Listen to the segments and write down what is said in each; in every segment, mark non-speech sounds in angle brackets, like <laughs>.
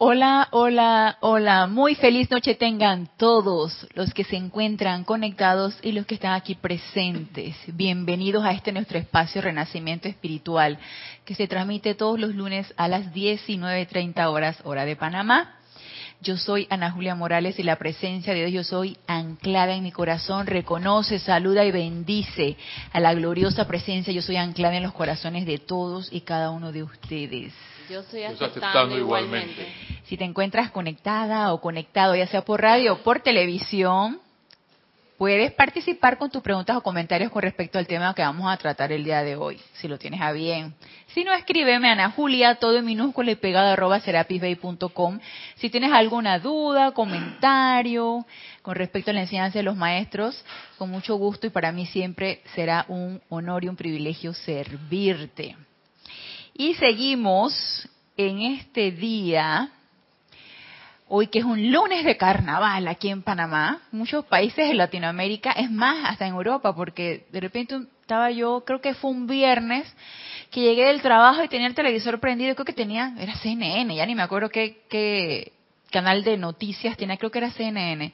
Hola, hola, hola. Muy feliz noche tengan todos los que se encuentran conectados y los que están aquí presentes. Bienvenidos a este nuestro espacio Renacimiento Espiritual que se transmite todos los lunes a las 19.30 horas hora de Panamá. Yo soy Ana Julia Morales y la presencia de Dios yo soy anclada en mi corazón, reconoce, saluda y bendice a la gloriosa presencia yo soy anclada en los corazones de todos y cada uno de ustedes. Yo estoy aceptando, igualmente. Si te encuentras conectada o conectado, ya sea por radio o por televisión, puedes participar con tus preguntas o comentarios con respecto al tema que vamos a tratar el día de hoy, si lo tienes a bien. Si no, escríbeme a Ana Julia, todo en minúscula y pegado arroba serapisbay.com. Si tienes alguna duda, comentario con respecto a la enseñanza de los maestros, con mucho gusto y para mí siempre será un honor y un privilegio servirte. Y seguimos en este día, hoy que es un lunes de carnaval aquí en Panamá, muchos países de Latinoamérica, es más, hasta en Europa, porque de repente estaba yo, creo que fue un viernes, que llegué del trabajo y tenía el televisor prendido, creo que tenía, era CNN, ya ni me acuerdo qué, qué canal de noticias tenía, creo que era CNN.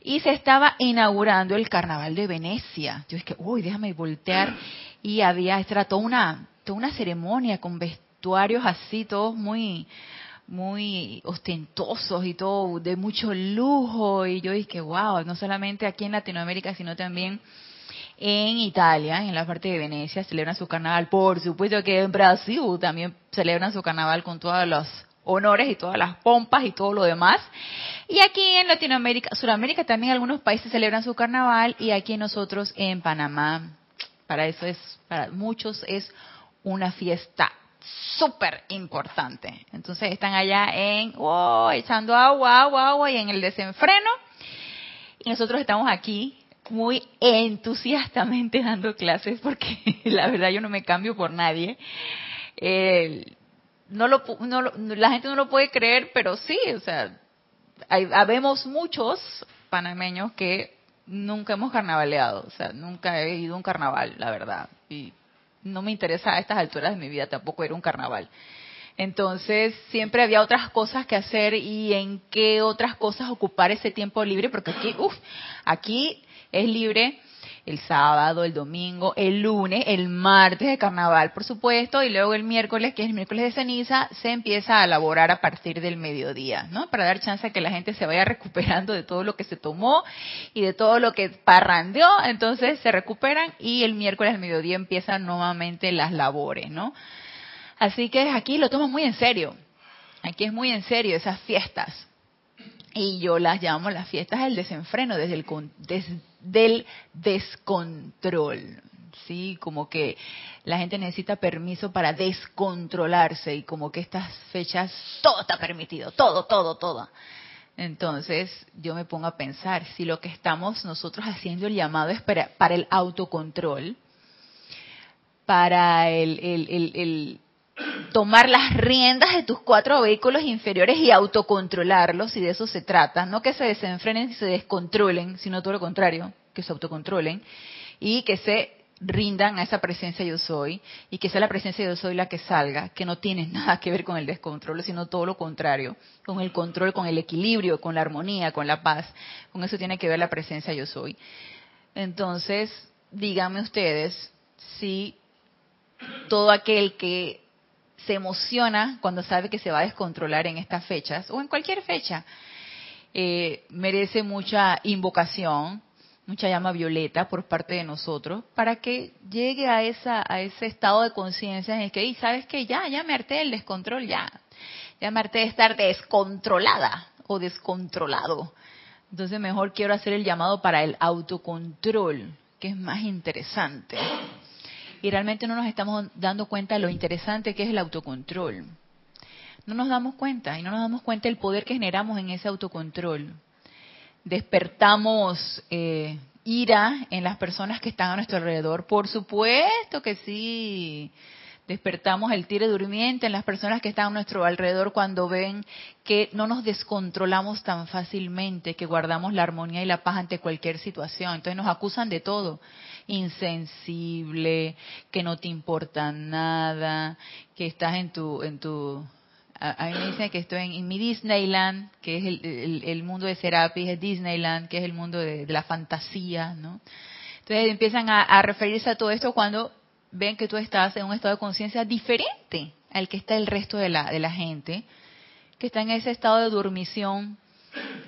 Y se estaba inaugurando el carnaval de Venecia. Yo que, uy, déjame voltear. Y había, era toda una toda una ceremonia con vestuarios así, todos muy muy ostentosos y todo de mucho lujo. Y yo dije wow no solamente aquí en Latinoamérica sino también en Italia en la parte de Venecia celebran su carnaval por supuesto que en Brasil también celebran su carnaval con todos los honores y todas las pompas y todo lo demás. Y aquí en Latinoamérica Sudamérica también algunos países celebran su carnaval y aquí nosotros en Panamá. Para eso es para muchos es una fiesta súper importante. Entonces están allá en, oh, echando agua, agua, agua y en el desenfreno. Y nosotros estamos aquí muy entusiastamente dando clases porque <laughs> la verdad yo no me cambio por nadie. no lo, no la gente no lo puede creer, pero sí, o sea, hay, habemos muchos panameños que nunca hemos carnavaleado, o sea, nunca he ido a un carnaval, la verdad. Y no me interesa a estas alturas de mi vida tampoco era un carnaval. Entonces siempre había otras cosas que hacer y en qué otras cosas ocupar ese tiempo libre, porque aquí, uff, aquí es libre el sábado, el domingo, el lunes, el martes de carnaval, por supuesto, y luego el miércoles, que es el miércoles de ceniza, se empieza a elaborar a partir del mediodía, ¿no? Para dar chance a que la gente se vaya <laughs> recuperando de todo lo que se tomó y de todo lo que parrandeó, entonces se recuperan y el miércoles al mediodía empiezan nuevamente las labores, ¿no? Así que aquí lo tomo muy en serio. Aquí es muy en serio esas fiestas. Y yo las llamo las fiestas del desenfreno, desde el, desde del descontrol. Sí, como que la gente necesita permiso para descontrolarse y como que estas fechas todo está permitido, todo, todo, todo. Entonces yo me pongo a pensar, si lo que estamos nosotros haciendo el llamado es para, el autocontrol, para el, el, tomar las riendas de tus cuatro vehículos inferiores y autocontrolarlos, y de eso se trata, no que se desenfrenen y se descontrolen, sino todo lo contrario, que se autocontrolen y que se rindan a esa presencia yo soy y que sea la presencia yo soy la que salga, que no tiene <laughs> nada que ver con el descontrol, sino todo lo contrario, con el control, con el equilibrio, con la armonía, con la paz, con eso tiene que ver la presencia yo soy. Entonces, díganme ustedes si todo aquel que se emociona cuando sabe que se va a descontrolar en estas fechas o en cualquier fecha. Eh, merece mucha invocación, mucha llama violeta por parte de nosotros para que llegue a esa a ese estado de conciencia en el que, sabes que ya, ya me harté del descontrol, ya, ya me harté de estar descontrolada o descontrolado. Entonces mejor quiero hacer el llamado para el autocontrol, que es más interesante y realmente no nos estamos dando cuenta de lo interesante que es el autocontrol. No nos damos cuenta y no nos damos cuenta del poder que generamos en ese autocontrol. Despertamos eh, ira en las personas que están a nuestro alrededor. Por supuesto que sí. Despertamos el tire durmiente en las personas que están a nuestro alrededor cuando ven que no nos descontrolamos tan fácilmente, que guardamos la armonía y la paz ante cualquier situación. Entonces nos acusan de todo insensible, que no te importa nada, que estás en tu, en tu a, mí me dicen que estoy en, mi Disneyland, que es el, mundo de Serapis, es Disneyland, que es el mundo de, la fantasía, ¿no? Entonces empiezan a, referirse a todo esto cuando ven que tú estás en un estado de conciencia diferente al que está el resto de la, de la gente, que está en ese estado de dormición,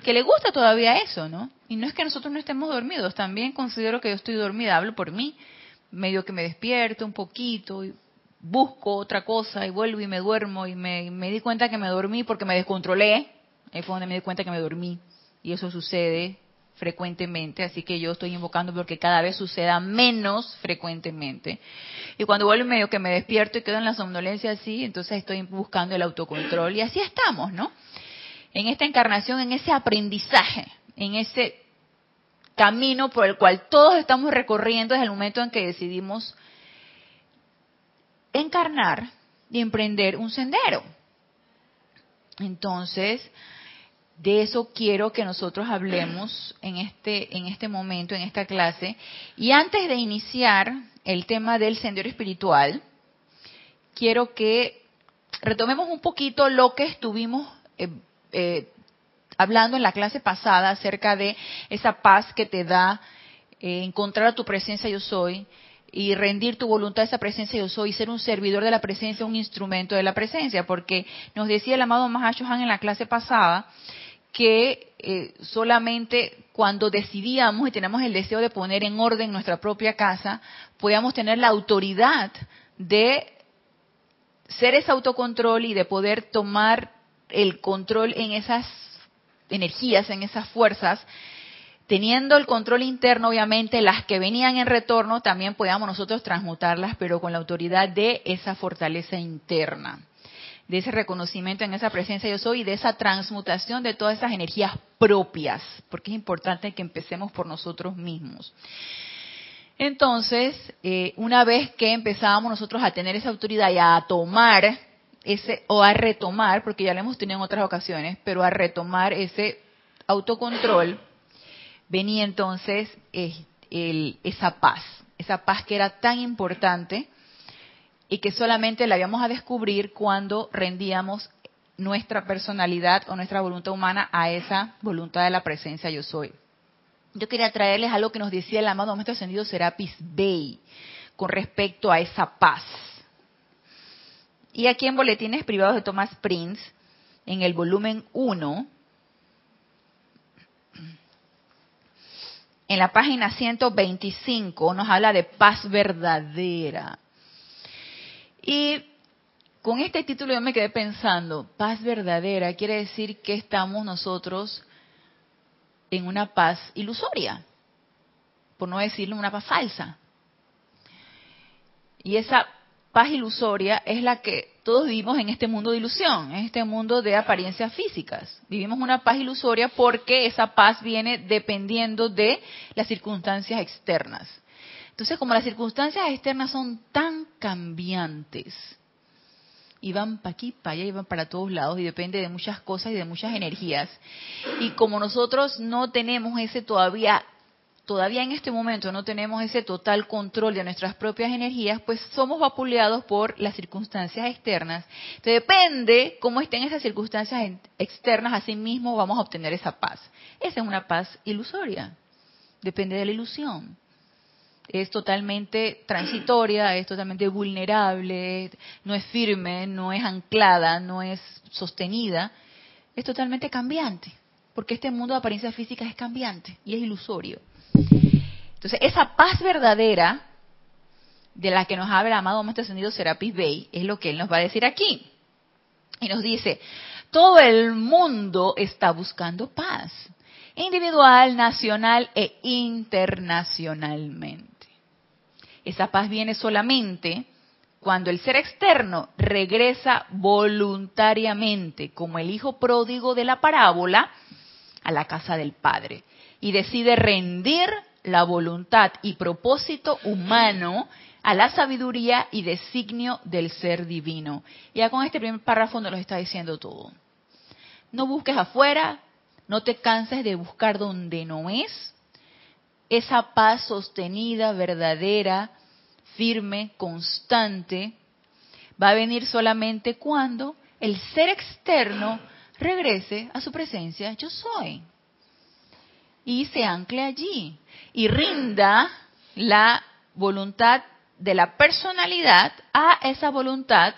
que le gusta todavía eso, ¿no? Y no es que nosotros no estemos dormidos, también considero que yo estoy dormida, hablo por mí, medio que me despierto un poquito, y busco otra cosa y vuelvo y me duermo y me, di cuenta que me dormí porque me descontrolé. Ahí fue donde me di cuenta que me dormí. Y eso sucede frecuentemente, así que yo estoy invocando porque cada vez suceda menos frecuentemente. Y cuando vuelvo medio que me despierto y quedo en la somnolencia así, entonces estoy buscando el autocontrol y así estamos, ¿no? En esta encarnación, en ese aprendizaje, en ese camino por el cual todos estamos recorriendo desde el momento en que decidimos encarnar y emprender un sendero. Entonces, de eso quiero que nosotros hablemos en este, en este momento, en esta clase. Y antes de iniciar el tema del sendero espiritual, quiero que retomemos un poquito lo que estuvimos eh, eh, hablando en la clase pasada acerca de esa paz que te da eh, encontrar a tu presencia yo soy y rendir tu voluntad a esa presencia yo soy y ser un servidor de la presencia, un instrumento de la presencia, porque nos decía el amado Mahashohan en la clase pasada que eh, solamente cuando decidíamos y tenemos el deseo de poner en orden nuestra propia casa, podíamos tener la autoridad de ser ese autocontrol y de poder tomar el control en esas energías, en esas fuerzas teniendo el control interno, obviamente, las que venían en retorno también podíamos nosotros transmutarlas, pero con la autoridad de esa fortaleza interna, de ese reconocimiento en esa presencia yo soy y de esa transmutación de todas esas energías propias, porque es importante que empecemos por nosotros mismos. Entonces, eh, una vez que empezábamos nosotros a tener esa autoridad y a tomar ese, o a retomar, porque ya lo hemos tenido en otras ocasiones, pero a retomar ese autocontrol, venía entonces esa paz, esa paz que era tan importante y que solamente la íbamos a descubrir cuando rendíamos nuestra personalidad o nuestra voluntad humana a esa voluntad de la presencia yo soy. Yo quería traerles algo que nos decía el amado maestro ascendido Serapis Bey con respecto a esa paz. Y aquí en Boletines Privados de Thomas Prince, en el volumen 1, en la página 125 nos habla de paz verdadera. Y con este título yo me quedé pensando, paz verdadera quiere decir que estamos nosotros en una paz ilusoria, por no decirlo una paz falsa. Y esa paz ilusoria es la que todos vivimos en este mundo de ilusión, en este mundo de apariencias físicas. Vivimos una paz ilusoria porque esa paz viene dependiendo de las circunstancias externas. Entonces, como las circunstancias externas son tan cambiantes, y van para aquí, para allá, y van para todos lados, y depende de muchas cosas y de muchas energías, y como nosotros no tenemos ese todavía todavía en este momento no tenemos ese total control de nuestras propias energías, pues somos vapuleados por las circunstancias externas. Depende cómo estén esas circunstancias externas, así mismo vamos a obtener esa paz. Esa es una paz ilusoria, depende de la ilusión. Es totalmente transitoria, es totalmente vulnerable, no es firme, no es anclada, no es sostenida, es totalmente cambiante, porque este mundo de apariencias físicas es cambiante y es ilusorio. Entonces, esa paz verdadera de la que nos habla el amado Maestro Ascendido Serapis Bey es lo que él nos va a decir aquí. Y nos dice, todo el mundo está buscando paz, individual, nacional e internacionalmente. Esa paz viene solamente cuando el ser externo regresa voluntariamente, como el hijo pródigo de la parábola, a la casa del Padre y decide rendir la voluntad y propósito humano a la sabiduría y designio del ser divino. Ya con este primer párrafo nos lo está diciendo todo. No busques afuera, no te canses de buscar donde no es. Esa paz sostenida, verdadera, firme, constante, va a venir solamente cuando el ser externo regrese a su presencia, yo soy. Y se ancle allí y rinda la voluntad de la personalidad a esa voluntad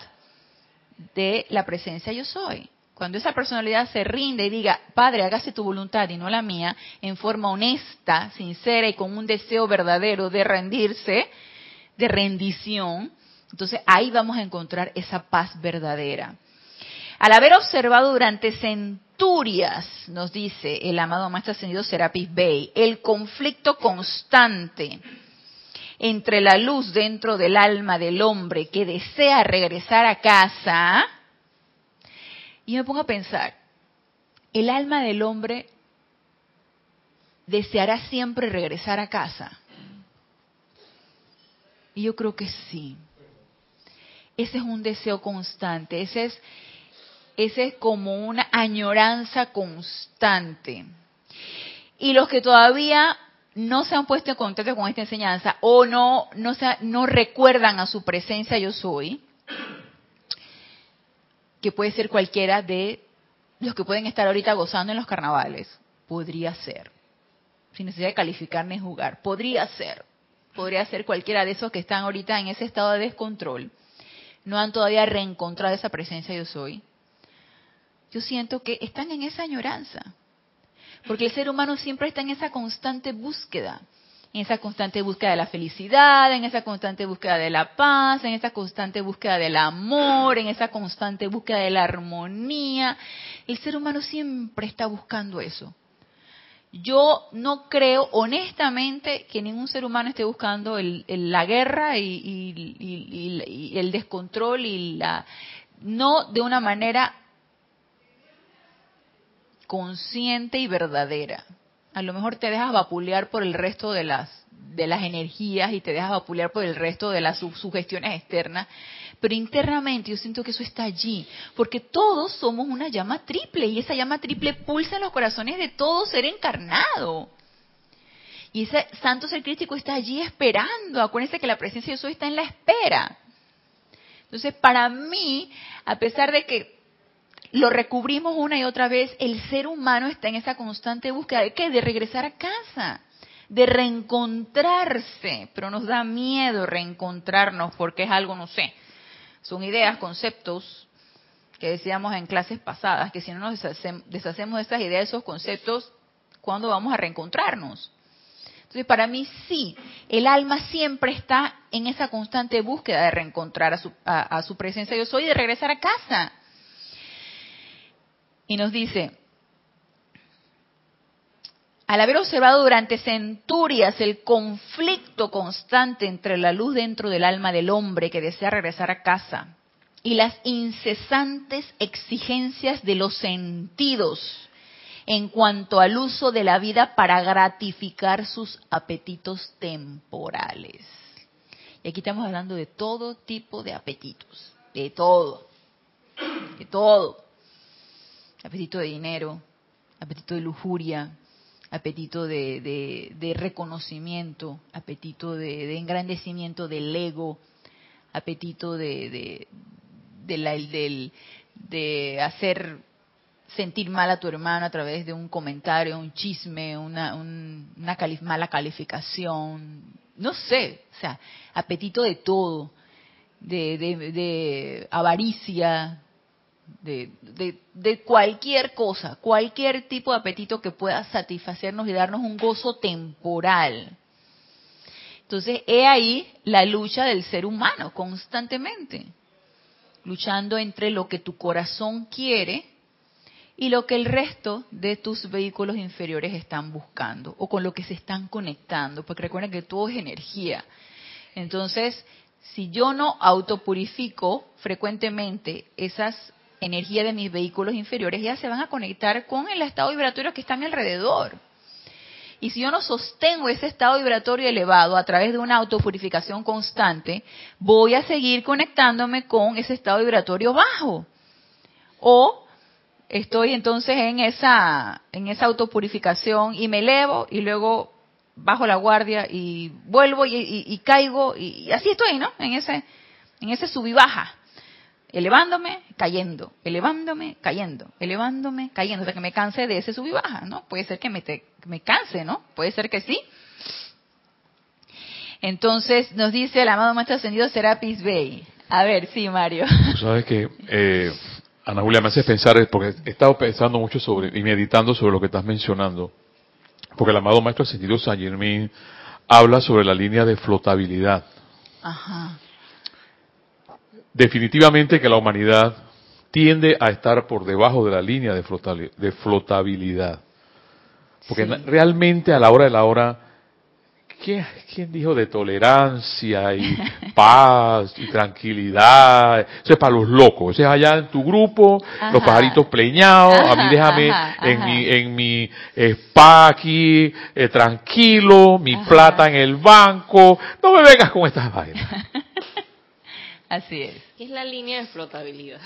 de la presencia yo soy. Cuando esa personalidad se rinde y diga, Padre, hágase tu voluntad y no la mía, en forma honesta, sincera y con un deseo verdadero de rendirse, de rendición, entonces ahí vamos a encontrar esa paz verdadera. Al haber observado durante centurias, nos dice el amado Maestro Ascendido Serapis Bey, el conflicto constante entre la luz dentro del alma del hombre que desea regresar a casa, y me pongo a pensar, el alma del hombre deseará siempre regresar a casa. Y yo creo que sí. Ese es un deseo constante, ese es, ese es como una añoranza constante. Y los que todavía no se han puesto en contacto con esta enseñanza o no, no, no recuerdan a su presencia yo soy, que puede ser cualquiera de los que pueden estar ahorita gozando en los carnavales, podría ser, sin necesidad de calificar ni jugar, podría ser, podría ser cualquiera de esos que están ahorita en ese estado de descontrol, no han todavía reencontrado esa presencia yo soy. Yo siento que están en esa añoranza, porque el ser humano siempre está en esa constante búsqueda, en esa constante búsqueda de la felicidad, en esa constante búsqueda de la paz, en esa constante búsqueda del amor, en esa constante búsqueda de la armonía. El ser humano siempre está buscando eso. Yo no creo honestamente que ningún ser humano esté buscando la guerra y, y el descontrol y la no de una manera consciente y verdadera. A lo mejor te dejas vapulear por el resto de las de las energías y te dejas vapulear por el resto de las sugestiones externas, pero internamente yo siento que eso está allí, porque todos somos una llama triple y esa llama triple pulsa en los corazones de todo ser encarnado. Y ese santo ser crítico está allí esperando. Acuérdense que la presencia de Dios está en la espera. Entonces, para mí, a pesar de que lo recubrimos una y otra vez, el ser humano está en esa constante búsqueda de qué? De regresar a casa, de reencontrarse, pero nos da miedo reencontrarnos porque es algo, no sé, son ideas, conceptos que decíamos en clases pasadas, que si no nos deshacemos de esas ideas, esos conceptos, ¿cuándo vamos a reencontrarnos? Entonces, para mí sí, el alma siempre está en esa constante búsqueda de reencontrar a su, a su presencia yo soy de regresar a casa. Y nos dice, al haber observado durante centurias el conflicto constante entre la luz dentro del alma del hombre que desea regresar a casa y las incesantes exigencias de los sentidos en cuanto al uso de la vida para gratificar sus apetitos temporales. Y aquí estamos hablando de todo tipo de apetitos, de todo, de todo apetito de dinero, apetito de lujuria, apetito de, reconocimiento, apetito de, engrandecimiento del ego, apetito de, de, hacer sentir mal a tu hermano a través de un comentario, un chisme, una, una mala calificación, no sé, o sea, apetito de todo, de avaricia, de, de, cualquier cosa, cualquier tipo de apetito que pueda satisfacernos y darnos un gozo temporal. Entonces, he ahí la lucha del ser humano constantemente, luchando entre lo que tu corazón quiere y lo que el resto de tus vehículos inferiores están buscando o con lo que se están conectando, porque recuerden que todo es energía. Entonces, si yo no autopurifico frecuentemente esas energía de mis vehículos inferiores, ya se van a conectar con el estado vibratorio que está a mi alrededor. Y si yo no sostengo ese estado vibratorio elevado a través de una autopurificación constante, voy a seguir conectándome con ese estado vibratorio bajo. O estoy entonces en esa, en esa autopurificación y me elevo y luego bajo la guardia y vuelvo y, caigo y, así estoy, ¿no? En ese, en ese sub y baja elevándome, cayendo, elevándome, cayendo, elevándome, cayendo, o sea que me canse de ese sub y baja, ¿no? Puede ser que me, me canse, ¿no? Puede ser que sí. Entonces nos dice el amado Maestro Ascendido Serapis Bey. A ver, sí, Mario. Sabes que eh, Ana Julia me hace pensar, porque he estado pensando mucho sobre y meditando sobre lo que estás mencionando, porque el amado Maestro Ascendido San Germain habla sobre la línea de flotabilidad. Ajá. Definitivamente que la humanidad tiende a estar por debajo de la línea de, flotabilidad. Porque realmente a la hora de la hora ¿Quién, dijo de tolerancia y <laughs> paz y tranquilidad? Eso es para los locos. Eso es allá en tu grupo, los pajaritos pleñados. a mí déjame en mi, en mi spa aquí, eh, tranquilo, mi plata en el banco. No me vengas con estas vainas. <laughs> Así es. ¿Qué es la línea de flotabilidad?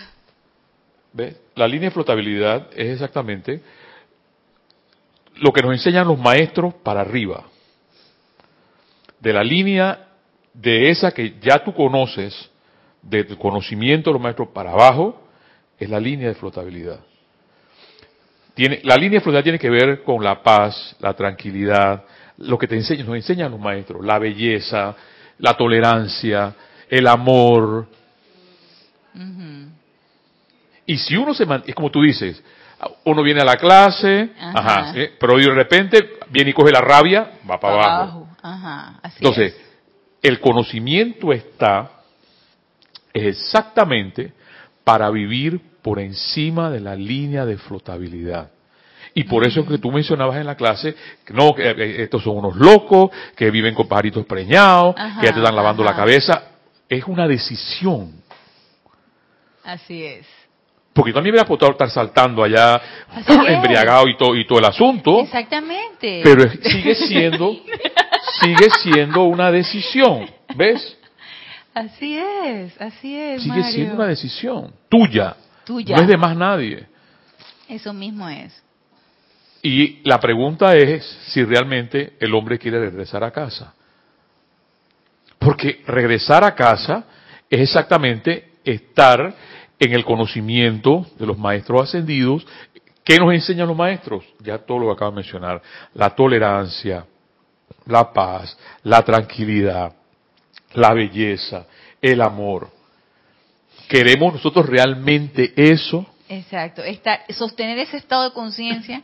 ¿Ves? La línea de flotabilidad es exactamente lo que nos enseñan los maestros para arriba de la línea de esa que ya tú conoces, de conocimiento de los maestros para abajo, es la línea de flotabilidad. Tiene, la línea de flotabilidad tiene que ver con la paz, la tranquilidad, lo que te enseñan, nos enseñan los maestros, la belleza, la tolerancia, el amor. Y si uno se mantiene, es como tú dices, uno viene a la clase, ajá, pero de repente viene y coge la rabia, va para, abajo. Entonces, el conocimiento está exactamente para vivir por encima de la línea de flotabilidad. Y por eso es que tú mencionabas en la clase, que no, que eh, estos son unos locos, que viven con pajaritos preñados, que ya te están lavando la cabeza. Es una decisión. Así es. Porque también me podido estar saltando allá, embriagado y todo, y todo el asunto. Exactamente. Pero sigue siendo, <laughs> sigue siendo una decisión, ¿ves? Así es, así es. Sigue siendo una decisión tuya. Tuya. No es de más nadie. Eso mismo es. Y la pregunta es si realmente el hombre quiere regresar a casa. Porque regresar a casa es exactamente estar en el conocimiento de los maestros ascendidos. ¿Qué nos enseñan los maestros? Ya todo lo que acabo de mencionar. La tolerancia, la paz, la tranquilidad, la belleza, el amor. ¿Queremos nosotros realmente eso? Exacto, sostener ese estado de conciencia,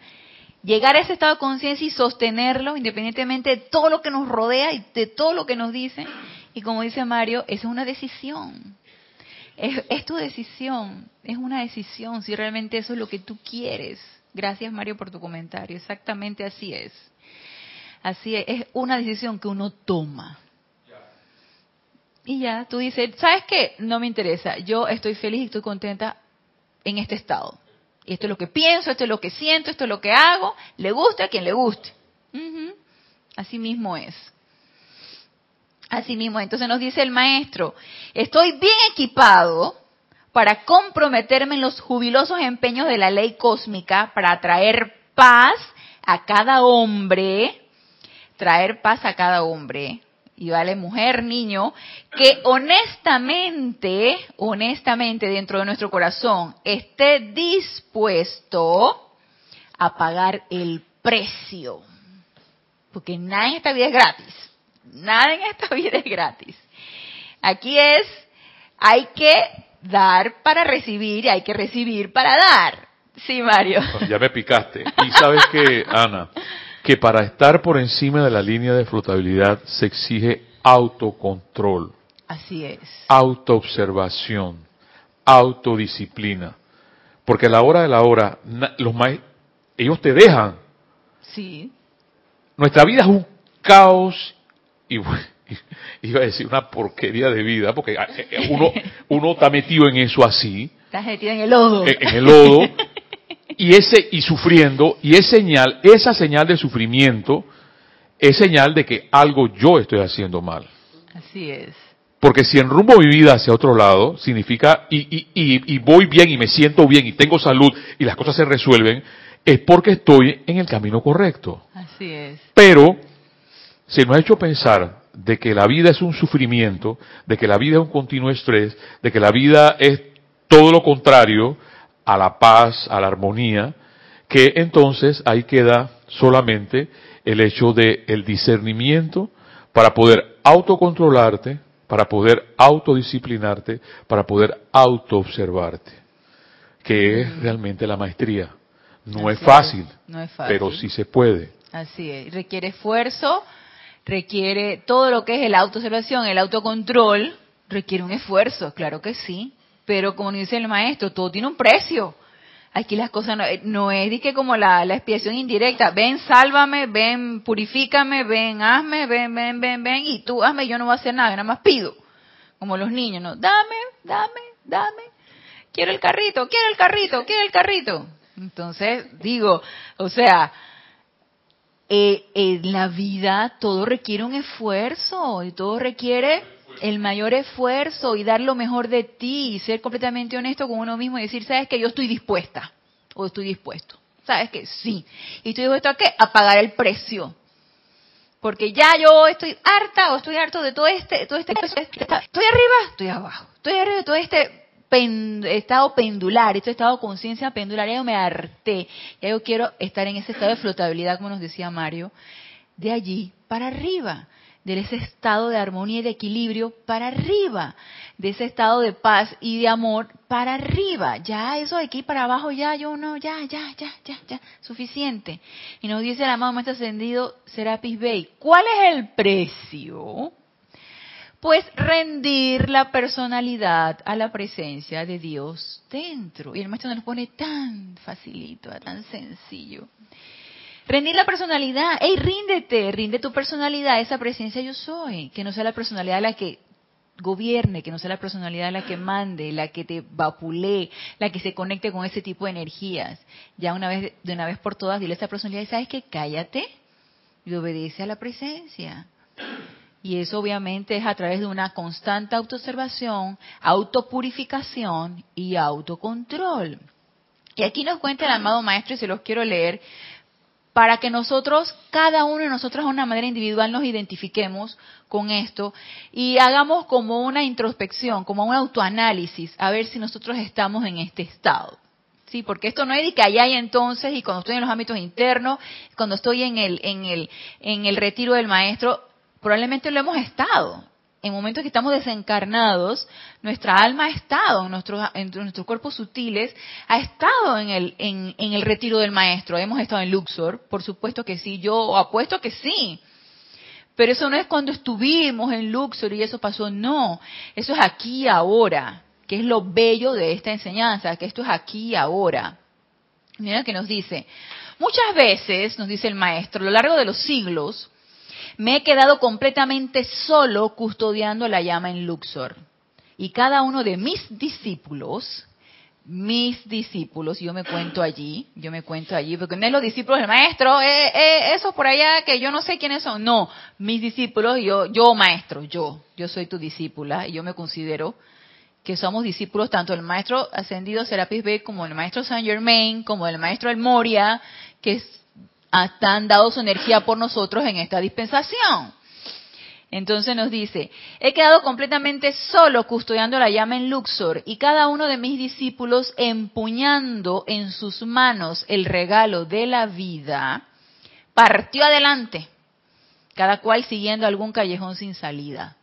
llegar a ese estado de conciencia y sostenerlo independientemente de todo lo que nos rodea y de todo lo que nos dicen. Y como dice Mario, esa es una decisión. Es, tu decisión, es una decisión si realmente eso es lo que tú quieres. Gracias Mario por tu comentario, exactamente así es. Así es, es una decisión que uno toma. Y ya, tú dices, ¿sabes qué? No me interesa, yo estoy feliz y estoy contenta en este estado. Esto es lo que pienso, esto es lo que siento, esto es lo que hago, le guste a quien le guste. Así mismo es. Así mismo, entonces nos dice el maestro, estoy bien equipado para comprometerme en los jubilosos empeños de la ley cósmica para traer paz a cada hombre, traer paz a cada hombre, y vale mujer, niño, que honestamente, honestamente dentro de nuestro corazón esté dispuesto a pagar el precio. Porque nada en esta vida es gratis. Nada en esta <laughs> vida es gratis. Aquí es, hay que dar para recibir y hay que recibir para dar. Sí, Mario. Ya me picaste. Y sabes que, Ana, que para estar por encima de la línea de flotabilidad se exige autocontrol. Así es. Autoobservación, autodisciplina. Porque a la hora de la hora, los ellos te dejan. Sí. Nuestra vida es un caos <laughs> y iba a decir una porquería de vida, porque ah, eh, eh, uno, uno está metido en eso así. Estás metido en el lodo. En, el lodo. <laughs> Y ese, y sufriendo, y es señal, esa señal de sufrimiento, es señal de que algo yo estoy haciendo mal. Así es. Porque si enrumbo mi vida hacia otro lado, significa, y, y, y, y voy bien y me siento bien y tengo salud y las cosas se resuelven, es porque estoy en el camino correcto. Así es. Pero se nos ha hecho pensar de que la vida es un sufrimiento, de que la vida es un continuo estrés, de que la vida es todo lo contrario a la paz, a la armonía, que entonces ahí queda solamente el hecho de el discernimiento para poder autocontrolarte, para poder autodisciplinarte, para poder autoobservarte, que es realmente la maestría. No es fácil, no es fácil. pero sí se puede. Así es, requiere esfuerzo, requiere todo lo que es el autoobservación, el autocontrol, requiere un esfuerzo, claro que sí, pero como dice el maestro, todo tiene un precio. Aquí las cosas no, no es que como la, la expiación indirecta, ven, sálvame, ven, purifícame, ven, hazme, ven, ven, ven, ven, y tú hazme, yo no voy a hacer nada, nada más pido. Como los niños, ¿no? Dame, dame, dame. Quiero el carrito, quiero el carrito, quiero el carrito. Entonces, digo, o sea, eh, en la vida todo requiere un esfuerzo y todo requiere el mayor esfuerzo y dar lo mejor de ti y ser completamente honesto con uno mismo y decir, sabes que yo estoy dispuesta o estoy dispuesto. Sabes que sí. Y estoy dispuesto a qué? A pagar el precio. Porque ya yo estoy harta o estoy harto de todo este, todo este, estoy arriba, estoy abajo, estoy arriba de todo este pen- estado pendular, este estado de conciencia pendular, ya yo me harté, ya yo quiero estar en ese estado de flotabilidad, como nos decía Mario, de allí para arriba, de ese estado de armonía y de equilibrio para arriba, de ese estado de paz y de amor para arriba. Ya eso de aquí para abajo, ya yo no, ya, ya, ya, ya, ya, suficiente. Y nos dice el amado Maestro Ascendido Serapis Bey, ¿cuál es el precio? Pues rendir la personalidad a la presencia de Dios dentro. Y el maestro nos lo pone tan facilito, tan sencillo. Rendir la personalidad. ¡Ey, ríndete! Rinde tu personalidad esa presencia yo soy. Que no sea la personalidad la que gobierne, que no sea la personalidad la que mande, la que te vapulee, la que se conecte con ese tipo de energías. Ya una vez, de una vez por todas, dile a esa personalidad, ¿sabes qué? Cállate y obedece a la presencia. Y eso obviamente es a través de una constante autoobservación, autopurificación y autocontrol. Y aquí nos cuenta el amado maestro, y se los quiero leer, para que nosotros, cada uno de nosotros de una manera individual nos identifiquemos con esto y hagamos como una introspección, como un autoanálisis, a ver si nosotros estamos en este estado. Sí, porque esto no es de que allá y entonces y cuando estoy en los ámbitos internos, cuando estoy en el en el en el retiro del maestro, probablemente lo hemos estado. En momentos que estamos desencarnados, nuestra alma ha estado en nuestros, nuestros cuerpos sutiles, ha estado en el, en, en el retiro del maestro. Hemos estado en Luxor, por supuesto que sí, yo apuesto que sí. Pero eso no es cuando estuvimos en Luxor y eso pasó, no. Eso es aquí ahora, que es lo bello de esta enseñanza, que esto es aquí ahora. Mira que nos dice, muchas veces, nos dice el maestro, a lo largo de los siglos, me he quedado completamente solo custodiando la llama en Luxor. Y cada uno de mis discípulos, mis discípulos, yo me cuento allí, yo me cuento allí, porque no es los discípulos del maestro, eh, eh, esos por allá que yo no sé quiénes son, no, mis discípulos, yo, yo maestro, yo, yo soy tu discípula y yo me considero que somos discípulos tanto del maestro ascendido Serapis Bey como del maestro Saint Germain, como del maestro El Moria, que es hasta han dado su energía por nosotros en esta dispensación. Entonces nos dice, he quedado completamente solo custodiando la llama en Luxor y cada uno de mis discípulos empuñando en sus manos el regalo de la vida, partió adelante, cada cual siguiendo algún callejón sin salida,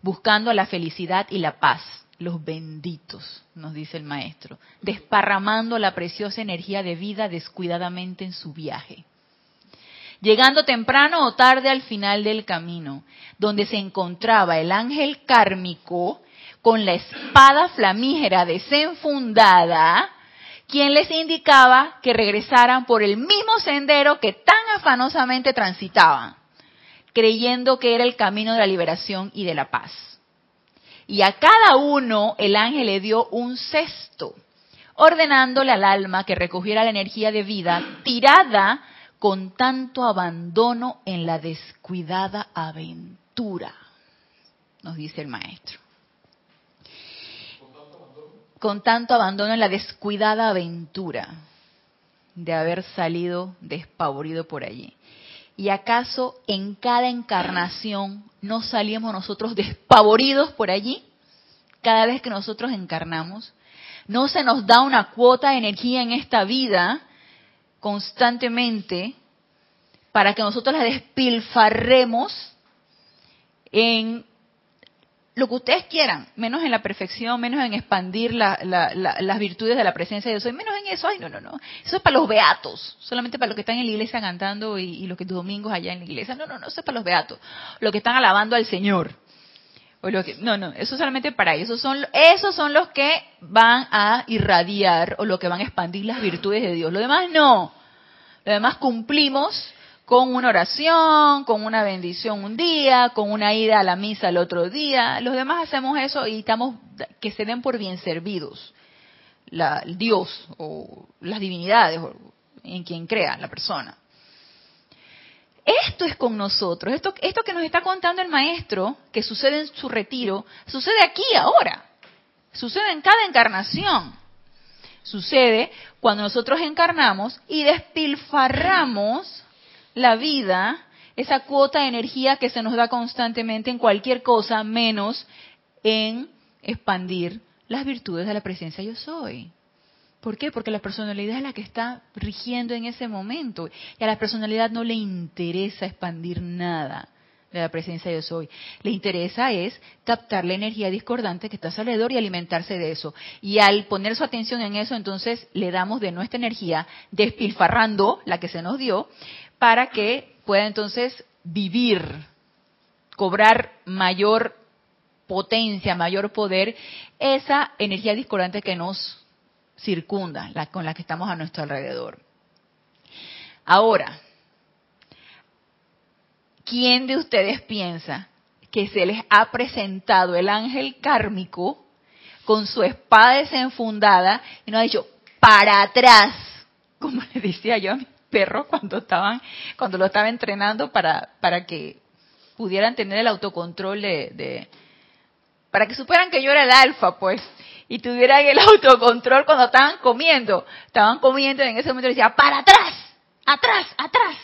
buscando la felicidad y la paz, los benditos, nos dice el maestro, desparramando la preciosa energía de vida descuidadamente en su viaje. Llegando temprano o tarde al final del camino, donde se encontraba el ángel kármico con la espada flamígera desenfundada, quien les indicaba que regresaran por el mismo sendero que tan afanosamente transitaban, creyendo que era el camino de la liberación y de la paz. Y a cada uno el ángel le dio un cesto, ordenándole al alma que recogiera la energía de vida tirada con tanto abandono en la descuidada aventura, nos dice el maestro. Con tanto abandono en la descuidada aventura de haber salido despavorido por allí. ¿Y acaso en cada encarnación no salíamos nosotros despavoridos por allí? cada vez que nosotros encarnamos. No se nos da una cuota de energía en esta vida constantemente para que nosotros la despilfarremos en lo que ustedes quieran, menos en la perfección, menos en expandir las virtudes de la presencia de Dios, menos en eso, ay, no, no, no, eso es para los beatos, solamente para los que están en la iglesia cantando y, los que domingos allá en la iglesia, no, no, no, eso es para los beatos, los que están alabando al Señor, o lo que, no, no, eso es solamente para ellos, esos son, esos son los que van a irradiar o los que van a expandir las virtudes de Dios, lo demás no, lo demás cumplimos con una oración, con una bendición un día, con una ida a la misa el otro día. Los demás hacemos eso y estamos que se den por bien servidos. La, Dios o las divinidades en quien crea la persona. Esto es con nosotros, esto, esto que nos está contando el maestro, que sucede en su retiro, sucede aquí ahora, sucede en cada encarnación. Sucede cuando nosotros encarnamos y despilfarramos la vida, esa cuota de energía que se nos da constantemente en cualquier cosa, menos en expandir las virtudes de la presencia yo soy. ¿Por qué? Porque la personalidad es la que está rigiendo en ese momento. Y a la personalidad no le interesa expandir nada de la presencia yo soy. Le interesa es captar la energía discordante que está alrededor y alimentarse de eso. Y al poner su atención en eso, entonces le damos de nuestra energía, despilfarrando la que se nos dio, para que pueda entonces vivir, cobrar mayor potencia, mayor poder, esa energía discordante que nos circunda, la, con la que estamos a nuestro alrededor. Ahora, ¿quién de ustedes piensa que se les ha presentado el ángel kármico con su espada desenfundada y nos ha dicho, para atrás, como <laughs> le decía yo a? Perro cuando estaban, cuando lo estaba entrenando para, para que pudieran tener el autocontrol de, para que supieran que yo era el alfa, pues, y tuvieran el autocontrol cuando estaban comiendo. Estaban comiendo y en ese momento decía, para atrás, atrás, atrás.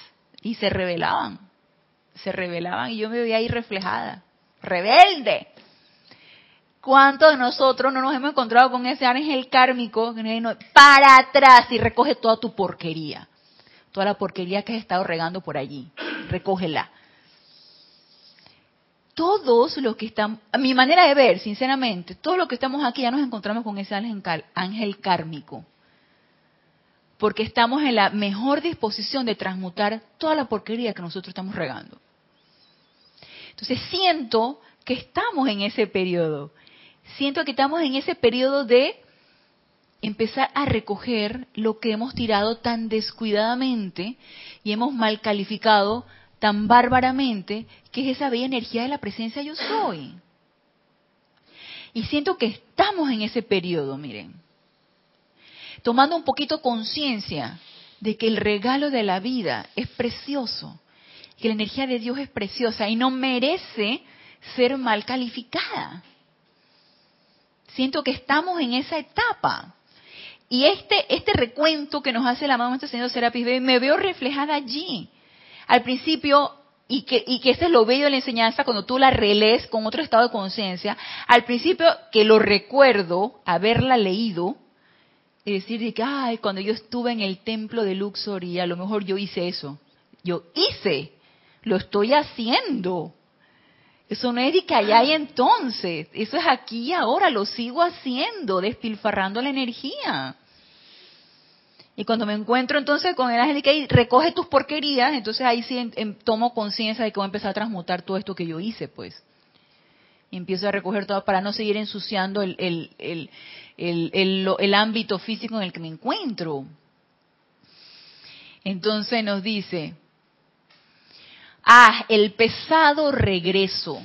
Y se rebelaban, se rebelaban y yo me veía ahí reflejada, rebelde. ¿Cuántos de nosotros no nos hemos encontrado con ese ángel kármico para atrás y recoge toda tu porquería? Toda la porquería que has estado regando por allí. Recógela. Todos los que están, a mi manera de ver, sinceramente, todos los que estamos aquí ya nos encontramos con ese ángel, ángel kármico. Porque estamos en la mejor disposición de transmutar toda la porquería que nosotros estamos regando. Entonces siento que estamos en ese periodo. Siento que estamos en ese periodo de empezar a recoger lo que hemos tirado tan descuidadamente y hemos mal calificado tan bárbaramente, que es esa bella energía de la presencia yo soy. Y siento que estamos en ese periodo, miren, tomando un poquito conciencia de que el regalo de la vida es precioso, que la energía de Dios es preciosa y no merece ser mal calificada. Siento que estamos en esa etapa. Y este, este recuento que nos hace la mamá Señor Serapis Bey, me veo reflejada allí. Al principio, y que, y que ese es lo bello de la enseñanza cuando tú la relees con otro estado de conciencia, al principio que lo recuerdo haberla leído, y decir que, ay, cuando yo estuve en el templo de Luxor y a lo mejor yo hice eso. Yo hice, lo estoy haciendo. Eso no es de que allá y entonces, eso es aquí y ahora, lo sigo haciendo, despilfarrando la energía. Y cuando me encuentro entonces con el ángel que recoge tus porquerías, entonces ahí sí tomo conciencia de que voy a empezar a transmutar todo esto que yo hice, pues. Y empiezo a recoger todo para no seguir ensuciando el, el, el, el ámbito físico en el que me encuentro. Entonces nos dice, Ah, el pesado regreso,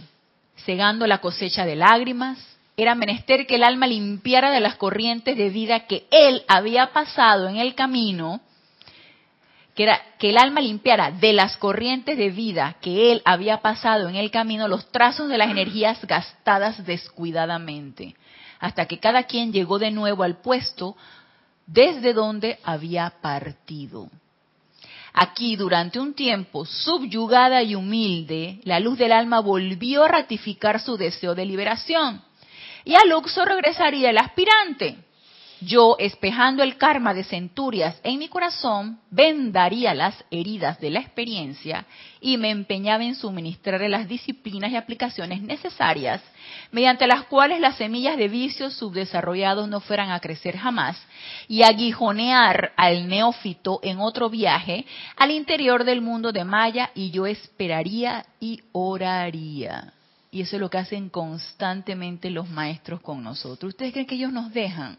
cegando la cosecha de lágrimas. Era menester que el alma limpiara de las corrientes de vida que él había pasado en el camino, que era que el alma limpiara de las corrientes de vida que él había pasado en el camino los trazos de las energías gastadas descuidadamente, hasta que cada quien llegó de nuevo al puesto desde donde había partido. Aquí, durante un tiempo, subyugada y humilde, la luz del alma volvió a ratificar su deseo de liberación. y a Luxor regresaría el aspirante. Yo, espejando el karma de centurias en mi corazón, vendaría las heridas de la experiencia y me empeñaba en suministrarle las disciplinas y aplicaciones necesarias, mediante las cuales las semillas de vicios subdesarrollados no fueran a crecer jamás, y aguijonear al neófito en otro viaje al interior del mundo de Maya, y yo esperaría y oraría. Y eso es lo que hacen constantemente los maestros con nosotros. ¿Ustedes creen que ellos nos dejan?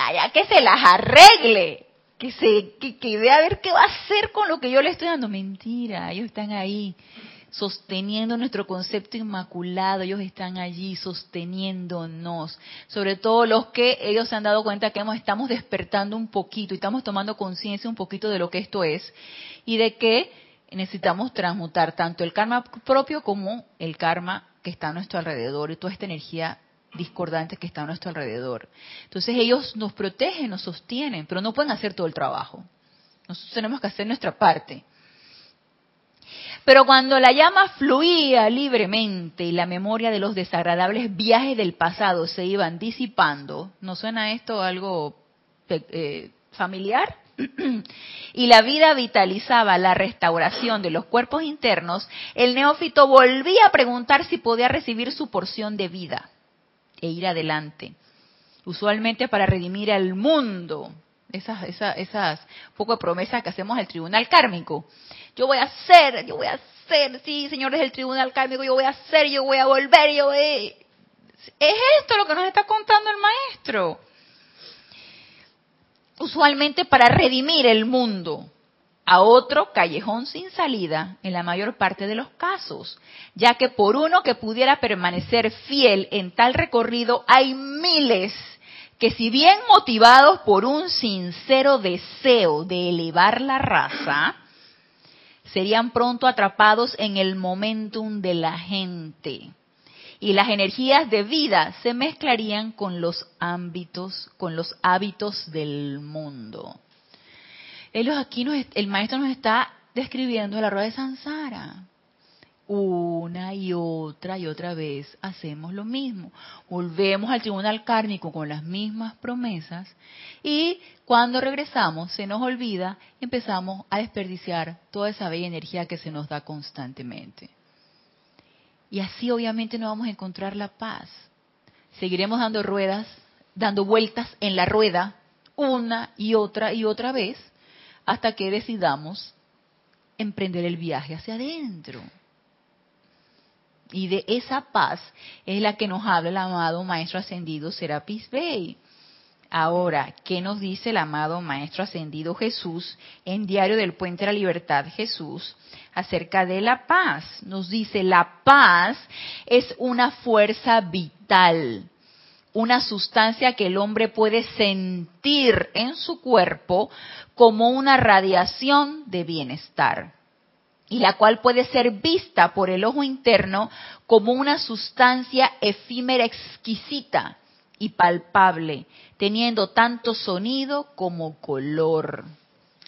Allá que se las arregle, que se que, vea a ver qué va a hacer con lo que yo le estoy dando. Mentira, ellos están ahí sosteniendo nuestro concepto inmaculado, ellos están allí sosteniéndonos, sobre todo los que ellos se han dado cuenta que estamos despertando un poquito y estamos tomando conciencia un poquito de lo que esto es y de que necesitamos transmutar tanto el karma propio como el karma que está a nuestro alrededor y toda esta energía discordantes que están a nuestro alrededor. Entonces ellos nos protegen, nos sostienen, pero no pueden hacer todo el trabajo. Nosotros tenemos que hacer nuestra parte. Pero cuando la llama fluía libremente y la memoria de los desagradables viajes del pasado se iban disipando, ¿no suena esto algo eh, familiar? <clears throat> y la vida vitalizaba la restauración de los cuerpos internos, el neófito volvía a preguntar si podía recibir su porción de vida e ir adelante. Usualmente para redimir al mundo, esas, esas, esas poco promesas que hacemos al tribunal kármico. Yo voy a hacer, yo voy a hacer, sí, señores del tribunal kármico, yo voy a hacer, yo voy a volver, yo voy... Es esto lo que nos está contando el maestro. Usualmente para redimir el mundo a otro callejón sin salida en la mayor parte de los casos, ya que por uno que pudiera permanecer fiel en tal recorrido hay miles que si bien motivados por un sincero deseo de elevar la raza, serían pronto atrapados en el momentum de la gente. Y las energías de vida se mezclarían con los ámbitos, con los hábitos del mundo aquí el maestro nos está describiendo la rueda de Sansara. Una y otra y otra vez hacemos lo mismo. Volvemos al tribunal kármico con las mismas promesas y cuando regresamos se nos olvida, empezamos a desperdiciar toda esa bella energía que se nos da constantemente. Y así obviamente no vamos a encontrar la paz. Seguiremos dando ruedas, dando vueltas en la rueda una y otra y otra vez hasta que decidamos emprender el viaje hacia adentro. Y de esa paz es la que nos habla el amado Maestro Ascendido Serapis Bey. Ahora, ¿qué nos dice el amado Maestro Ascendido Jesús en Diario del Puente de la Libertad Jesús acerca de la paz? Nos dice, la paz es una fuerza vital una sustancia que el hombre puede sentir en su cuerpo como una radiación de bienestar y la cual puede ser vista por el ojo interno como una sustancia efímera exquisita y palpable, teniendo tanto sonido como color.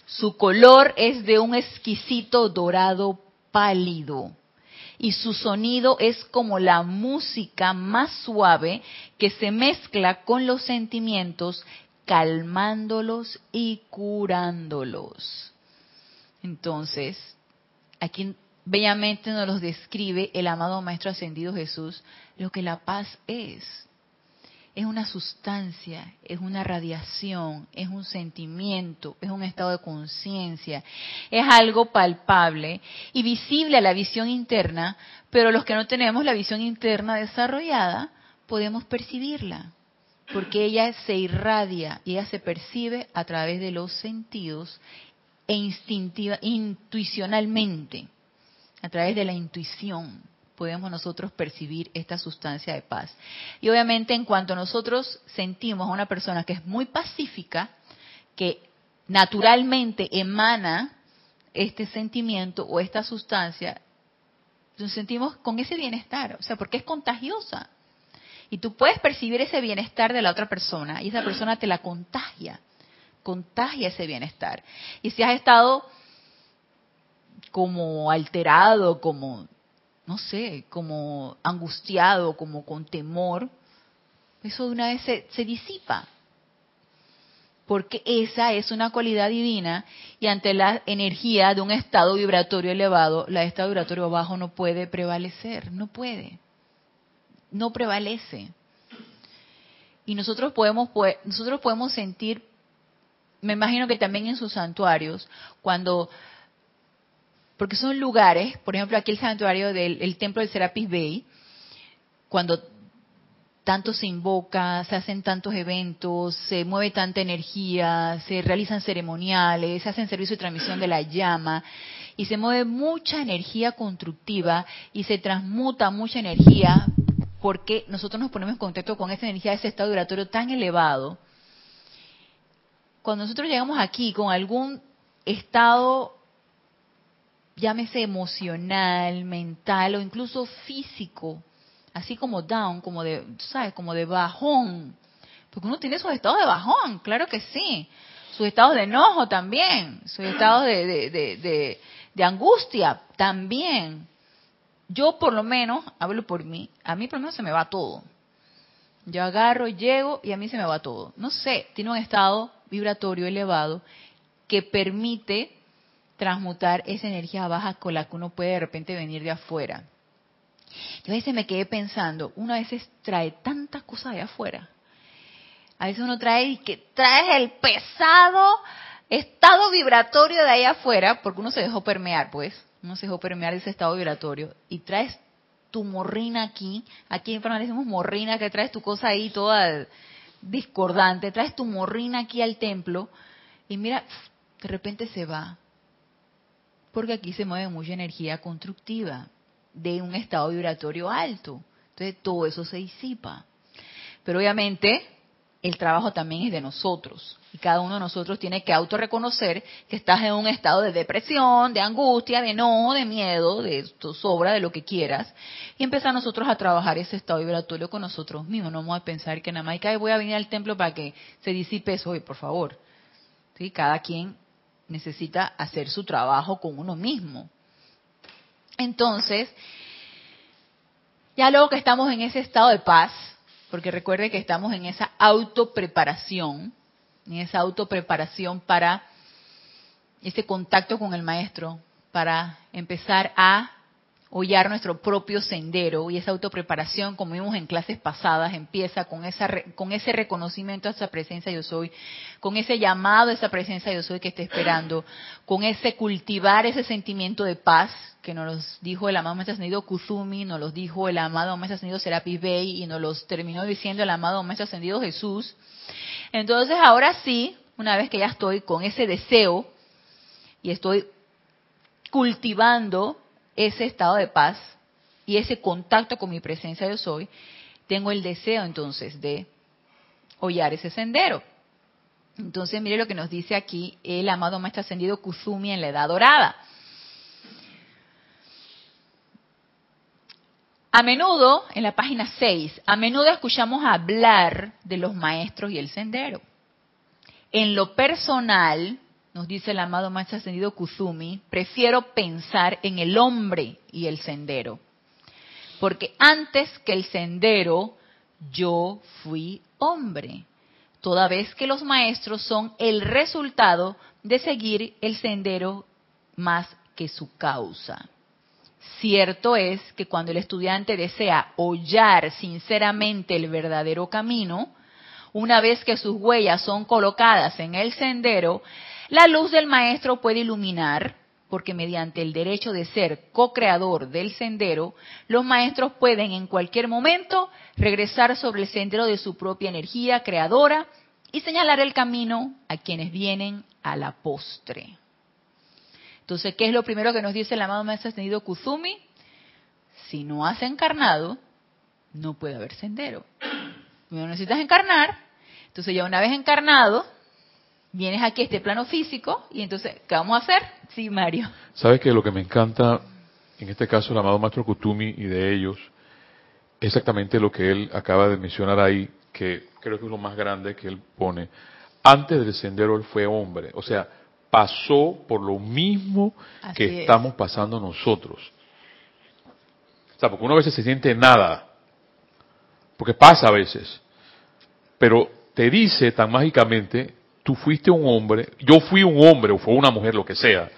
Su color es de un exquisito dorado pálido y su sonido es como la música más suave que se mezcla con los sentimientos, calmándolos y curándolos. Entonces, aquí bellamente nos los describe el amado Maestro Ascendido Jesús, lo que la paz es es una sustancia, es una radiación, es un sentimiento, es un estado de conciencia, es algo palpable y visible a la visión interna, pero los que no tenemos la visión interna desarrollada podemos percibirla, porque ella se irradia y ella se percibe a través de los sentidos e instintiva, intuicionalmente, a través de la intuición podemos nosotros percibir esta sustancia de paz. Y obviamente en cuanto nosotros sentimos a una persona que es muy pacífica, que naturalmente emana este sentimiento o esta sustancia, nos sentimos con ese bienestar, o sea, porque es contagiosa. Y tú puedes percibir ese bienestar de la otra persona y esa persona te la contagia, contagia ese bienestar. Y si has estado como alterado, como no sé, como angustiado, como con temor, eso de una vez se, disipa porque esa es una cualidad divina y ante la energía de un estado vibratorio elevado, la estado vibratorio bajo no puede prevalecer, no puede, no prevalece. Y nosotros podemos, nosotros podemos sentir, me imagino que también en sus santuarios, cuando, porque son lugares, por ejemplo aquí el santuario del templo del Serapis Bay, cuando tanto se invoca, se hacen tantos eventos, se mueve tanta energía, se realizan ceremoniales, se hacen servicio de transmisión de la llama y se mueve mucha energía constructiva y se transmuta mucha energía porque nosotros nos ponemos en contacto con esa energía, ese estado vibratorio tan elevado. Cuando nosotros llegamos aquí con algún estado, llámese emocional, mental o incluso físico, así como down, como de, ¿sabes? Como de bajón. Porque uno tiene sus estados de bajón, claro que sí. Sus estados de enojo también, sus estados de, de, de, de, angustia también. Yo por lo menos, hablo por mí, a mí por lo menos se me va todo. Yo agarro, llego y a mí se me va todo. No sé, tiene un estado vibratorio elevado que permite transmutar esa energía baja con la que uno puede de repente venir de afuera. Yo a veces me quedé pensando, uno a veces trae tantas cosas de afuera. A veces uno trae y que traes el pesado estado vibratorio de ahí afuera, porque uno se dejó permear, pues, uno se dejó permear ese estado vibratorio, y traes tu morrina aquí, aquí en Panamá decimos morrina, que traes tu cosa ahí toda discordante, traes tu morrina aquí al templo, y mira, de repente se va, porque aquí se mueve mucha energía constructiva de un estado vibratorio alto. Entonces todo eso se disipa. Pero obviamente el trabajo también es de nosotros. Y cada uno de nosotros tiene que autorreconocer que estás en un estado de depresión, de angustia, de no, de miedo, de sobra, de lo que quieras. Y empezar nosotros a trabajar ese estado vibratorio con nosotros mismos. No vamos a pensar que nada más voy a venir al templo para que se disipe eso hoy, por favor. ¿Sí? Cada quien necesita hacer su trabajo con uno mismo. Entonces, ya luego que estamos en ese estado de paz, porque recuerde que estamos en esa autopreparación, en esa autopreparación para ese contacto con el maestro, para empezar a hollar nuestro propio sendero y esa autopreparación, como vimos en clases pasadas, empieza con, esa, con ese reconocimiento a esa presencia yo soy, con ese llamado a esa presencia yo soy que está esperando, con ese cultivar ese sentimiento de paz que nos dijo el amado Maestro Ascendido Kuzumi, nos los dijo el amado Maestro Ascendido Serapis Bey y nos los terminó diciendo el amado Maestro Ascendido Jesús. Entonces ahora sí, una vez que ya estoy con ese deseo y estoy cultivando ese estado de paz y ese contacto con mi presencia yo soy, tengo el deseo entonces de hollar ese sendero. Entonces mire lo que nos dice aquí el amado maestro ascendido Kuzumi en la edad dorada. A menudo, en la página 6, a menudo escuchamos hablar de los maestros y el sendero. En lo personal, nos dice el amado Maestro Ascendido Kuzumi, prefiero pensar en el hombre y el sendero. Porque antes que el sendero, yo fui hombre. Toda vez que los maestros son el resultado de seguir el sendero más que su causa. Cierto es que cuando el estudiante desea hollar sinceramente el verdadero camino, una vez que sus huellas son colocadas en el sendero, la luz del maestro puede iluminar, porque mediante el derecho de ser co-creador del sendero, los maestros pueden en cualquier momento regresar sobre el sendero de su propia energía creadora y señalar el camino a quienes vienen a la postre. Entonces, ¿qué es lo primero que nos dice el amado maestro ascendido Kuzumi? Si no has encarnado, no puede haber sendero. No necesitas encarnar. Entonces, ya una vez encarnado, vienes aquí a este plano físico y entonces, ¿qué vamos a hacer? Sí, Mario. Sabes que lo que me encanta, en este caso el amado Maestro Kutumi y de ellos, es exactamente lo que él acaba de mencionar ahí, que creo que es lo más grande que él pone. Antes del sendero él fue hombre, o sea, pasó por lo mismo que estamos pasando nosotros. sea, porque uno a veces se siente nada, porque pasa a veces, pero te dice tan mágicamente, tú fuiste un hombre, yo fui un hombre o fue una mujer, lo que sea,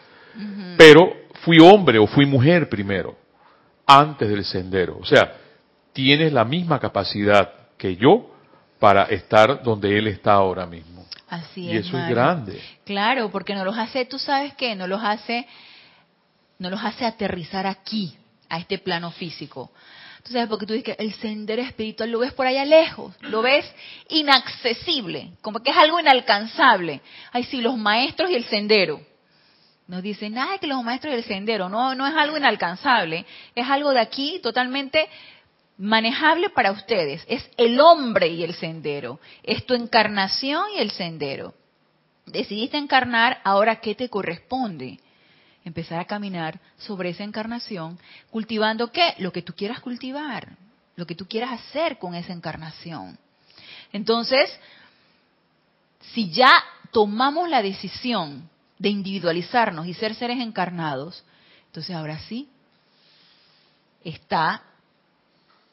pero fui hombre o fui mujer primero, antes del sendero. O sea, tienes la misma capacidad que yo para estar donde él está ahora mismo. Así y es. eso es grande. Claro, porque nos los hace, tú sabes qué, nos los hace, nos los hace aterrizar aquí, a este plano físico. Tú sabes, porque tú dices que el sendero espiritual lo ves por allá lejos, lo ves inaccesible, como que es algo inalcanzable. Ay, sí, los maestros y el sendero. Nos dicen, nada que los maestros y el sendero, no, no es algo inalcanzable, es algo de aquí totalmente manejable para ustedes. Es el hombre y el sendero, es tu encarnación y el sendero. Decidiste encarnar, ahora ¿qué te corresponde? Empezar a caminar sobre esa encarnación, cultivando qué? Lo que tú quieras cultivar, lo que tú quieras hacer con esa encarnación. Entonces, si ya tomamos la decisión de individualizarnos y ser seres encarnados, entonces ahora sí está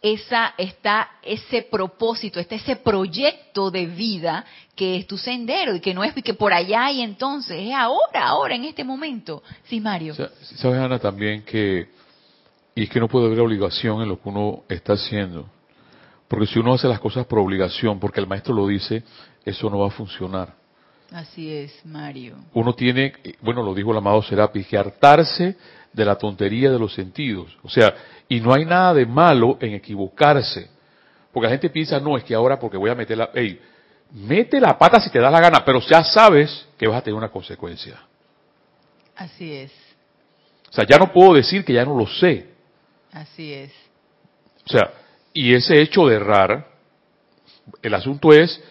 esa está ese propósito, está ese proyecto de vida que es tu sendero y que no es que por allá y entonces, es ahora, ahora, en este momento. Sí, Mario. Sabes, Ana, también que, y es que no puede haber obligación en lo que uno está haciendo. Porque si uno hace las cosas por obligación, porque el maestro lo dice, eso no va a funcionar. Así es, Mario. Uno tiene, bueno, lo dijo el amado Serapis, que hartarse de la tontería de los sentidos. O sea, y no hay nada de malo en equivocarse. Porque la gente piensa, no, es que ahora porque voy a meter la... Ey, mete la pata si te da la gana, pero ya sabes que vas a tener una consecuencia. Así es, O sea, ya no puedo decir que ya no lo sé. así es. O sea, y ese hecho de errar, el asunto es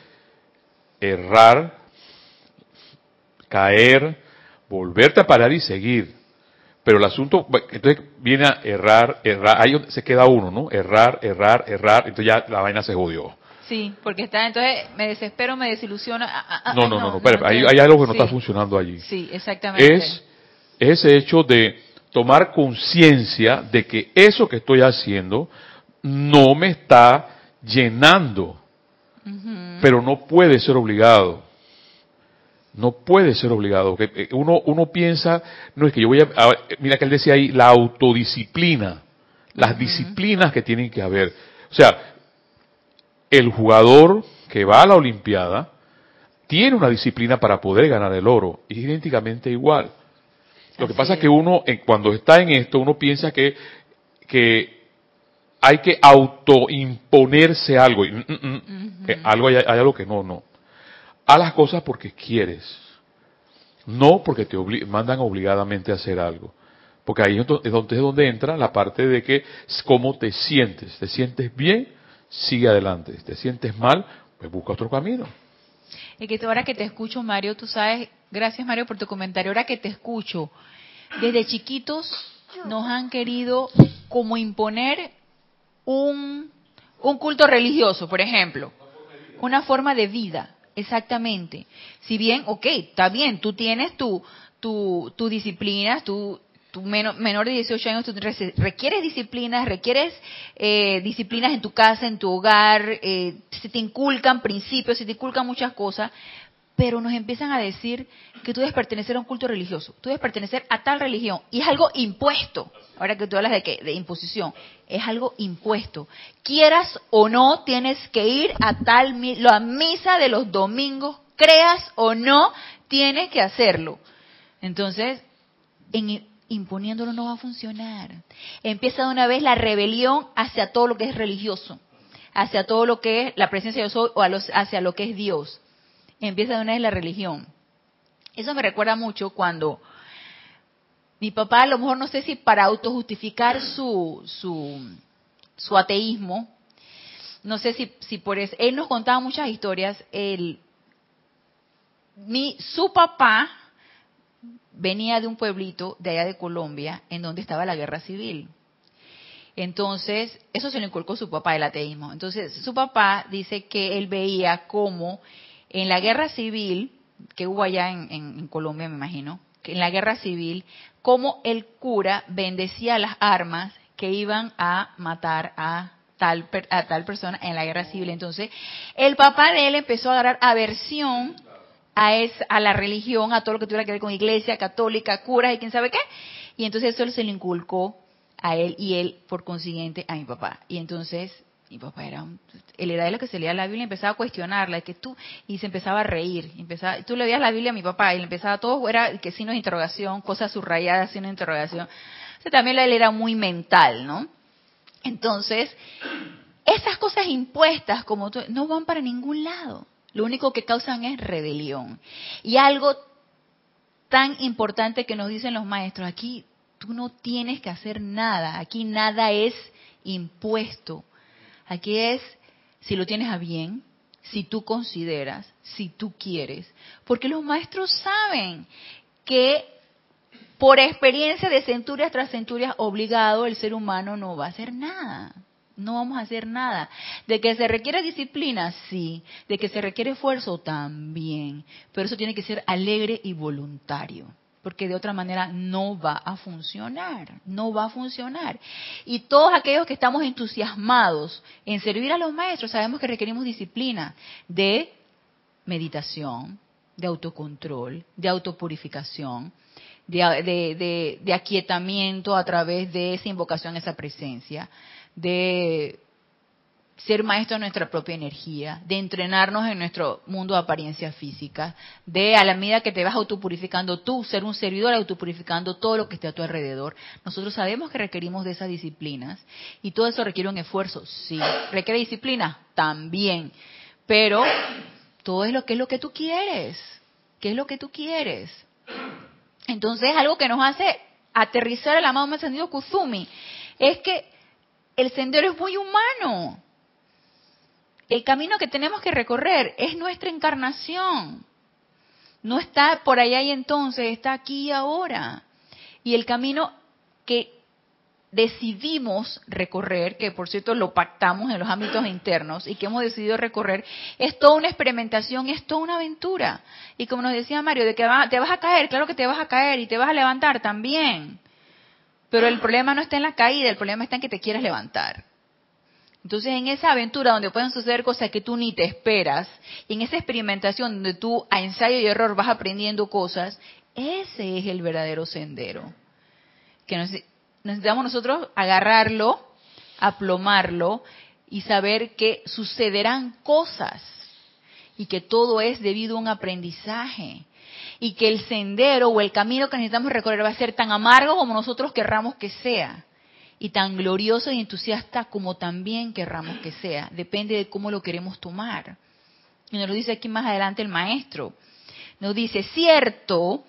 errar, caer, volverte a parar y seguir. Pero el asunto, entonces viene a errar, errar, ahí se queda uno, ¿no? Errar, errar, errar, entonces ya la vaina se jodió. Sí, porque está, entonces me desespero, me desilusiono. ah, ah, ah, No, ay, no, no, no, espera, hay, no, hay algo que no sí, está funcionando allí. Sí, exactamente. Es, es ese hecho de tomar conciencia de que eso que estoy haciendo no me está llenando, pero no puede ser obligado. No puede ser obligado. Eh, uno, uno piensa, no es que yo voy a, a- mira que él decía ahí, la autodisciplina, las disciplinas que tienen que haber. O sea, el jugador que va a la Olimpiada tiene una disciplina para poder ganar el oro, es idénticamente igual. Lo que pasa es que uno, en- cuando está en esto, uno piensa que, que hay que autoimponerse algo. Y, mm, mm, mm, que algo hay, hay algo que no, no. Haz las cosas porque quieres. No porque te mandan obligadamente a hacer algo. Porque ahí es donde, es donde- entra la parte de que cómo te sientes. ¿Te sientes bien? Sigue adelante. Te sientes mal, pues busca otro camino. Y que ahora que te escucho, Mario, tú sabes, gracias Mario por tu comentario, ahora que te escucho, desde chiquitos nos han querido como imponer un culto religioso, por ejemplo, una forma de vida, exactamente. Si bien, ok, está bien, tú tienes tu, tu, tu disciplina, tu, tu menor, menor de 18 años, tú re- requieres disciplinas, requieres eh, disciplinas en tu casa, en tu hogar, eh, se te inculcan principios, se te inculcan muchas cosas, pero nos empiezan a decir que tú debes pertenecer a un culto religioso, tú debes pertenecer a tal religión, y es algo impuesto. Ahora que tú hablas de, que, de imposición, es algo impuesto. Quieras o no, tienes que ir a tal la misa de los domingos, creas o no, tienes que hacerlo. Entonces, en, imponiéndolo no va a funcionar. Empieza de una vez la rebelión hacia todo lo que es religioso, hacia todo lo que es la presencia de Dios o a los- hacia lo que es Dios. Empieza de una vez la religión. Eso me recuerda mucho cuando mi papá, a lo mejor no sé si para autojustificar su, su, su ateísmo, no sé si, si por eso, él nos contaba muchas historias, él, mi, su papá venía de un pueblito de allá de Colombia en donde estaba la guerra civil. Entonces, eso se lo inculcó su papá, el ateísmo. Entonces, su papá dice que él veía como en la guerra civil, que hubo allá en, en- Colombia, me imagino, en la guerra civil, como el cura bendecía las armas que iban a matar a tal, a tal persona en la guerra civil. Entonces, el papá de él empezó a agarrar aversión a, es, a la religión, a todo lo que tuviera que ver con iglesia, católica, curas y quién sabe qué. Y entonces eso se le inculcó a él y él, por consiguiente, a mi papá. Y entonces mi papá era un, él era de lo que se leía la Biblia y empezaba a cuestionarla, que tú, y se empezaba a reír, empezaba, tú le veías la Biblia a mi papá y le empezaba todo, era que signos de interrogación, cosas subrayadas, signos de interrogación. O también él era muy mental, ¿no? Entonces, esas cosas impuestas como tú, no van para ningún lado. Lo único que causan es rebelión. Y algo tan importante que nos dicen los maestros, aquí tú no tienes que hacer nada, aquí nada es impuesto. Aquí es si lo tienes a bien, si tú consideras, si tú quieres. Porque los maestros saben que por experiencia de centurias tras centurias obligado el ser humano no va a hacer nada. No vamos a hacer nada. De que se requiere disciplina, sí. De que se requiere esfuerzo, también. Pero eso tiene que ser alegre y voluntario porque de otra manera no va a funcionar, no va a funcionar. Y todos aquellos que estamos entusiasmados en servir a los maestros, sabemos que requerimos disciplina de meditación, de autocontrol, de autopurificación, de, de aquietamiento a través de esa invocación, esa presencia, de ser maestro de nuestra propia energía, de entrenarnos en nuestro mundo de apariencia física, de a la medida que te vas autopurificando tú, ser un servidor autopurificando todo lo que esté a tu alrededor. Nosotros sabemos que requerimos de esas disciplinas y todo eso requiere un esfuerzo, sí. ¿Requiere disciplina? También. Pero todo es lo que es lo que tú quieres. ¿Qué es lo que tú quieres? Entonces, algo que nos hace aterrizar el amado encendido Kuzumi es que el sendero es muy humano el camino que tenemos que recorrer es nuestra encarnación. No está por allá y entonces, está aquí y ahora. Y el camino que decidimos recorrer, que por cierto lo pactamos en los ámbitos internos y que hemos decidido recorrer, es toda una experimentación, es toda una aventura. Y como nos decía Mario, de que te vas a caer, claro que te vas a caer y te vas a levantar también. Pero el problema no está en la caída, el problema está en que te quieras levantar. Entonces, en esa aventura donde pueden suceder cosas que tú ni te esperas, y en esa experimentación donde tú a ensayo y error vas aprendiendo cosas, ese es el verdadero sendero. Que necesitamos nosotros agarrarlo, aplomarlo y saber que sucederán cosas y que todo es debido a un aprendizaje y que el sendero o el camino que necesitamos recorrer va a ser tan amargo como nosotros querramos que sea y tan glorioso y entusiasta como también querramos que sea. Depende de cómo lo queremos tomar. Y nos lo dice aquí más adelante el maestro. Nos dice, cierto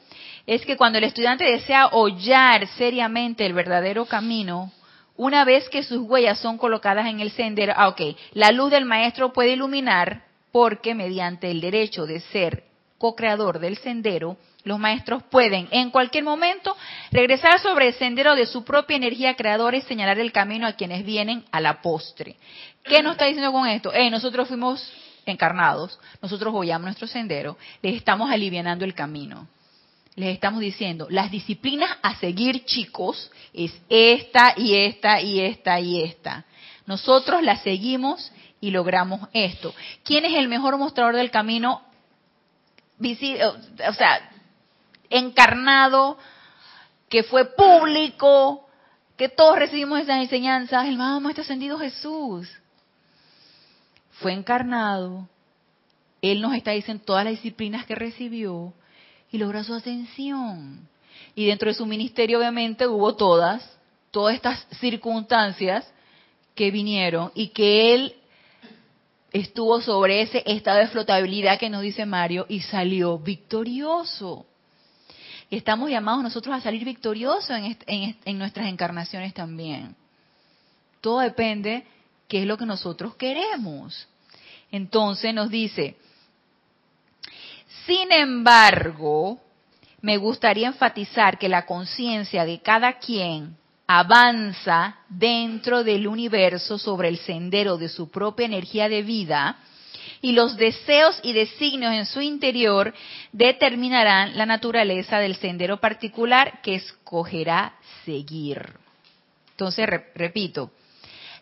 es que cuando el estudiante desea hollar seriamente el verdadero camino, una vez que sus huellas son colocadas en el sendero, ah, ok, la luz del maestro puede iluminar porque mediante el derecho de ser co-creador del sendero, los maestros pueden en cualquier momento regresar sobre el sendero de su propia energía creadora y señalar el camino a quienes vienen a la postre. ¿Qué nos está diciendo con esto? Eh, nosotros fuimos encarnados, nosotros hollamos nuestro sendero, les estamos alivianando el camino. Les estamos diciendo, las disciplinas a seguir, chicos, es esta y esta y esta y esta. Nosotros las seguimos y logramos esto. ¿Quién es el mejor mostrador del camino? O sea, encarnado, que fue público, que todos recibimos esas enseñanzas, el más maestro ascendido Jesús. Fue encarnado, Él nos está diciendo todas las disciplinas que recibió y logró su ascensión. Y dentro de su ministerio obviamente hubo todas, todas estas circunstancias que vinieron y que Él estuvo sobre ese estado de flotabilidad que nos dice Mario y salió victorioso estamos llamados nosotros a salir victoriosos en, nuestras encarnaciones también. Todo depende qué es lo que nosotros queremos. Entonces nos dice, sin embargo, me gustaría enfatizar que la conciencia de cada quien avanza dentro del universo sobre el sendero de su propia energía de vida, y los deseos y designios en su interior determinarán la naturaleza del sendero particular que escogerá seguir. Entonces, repito,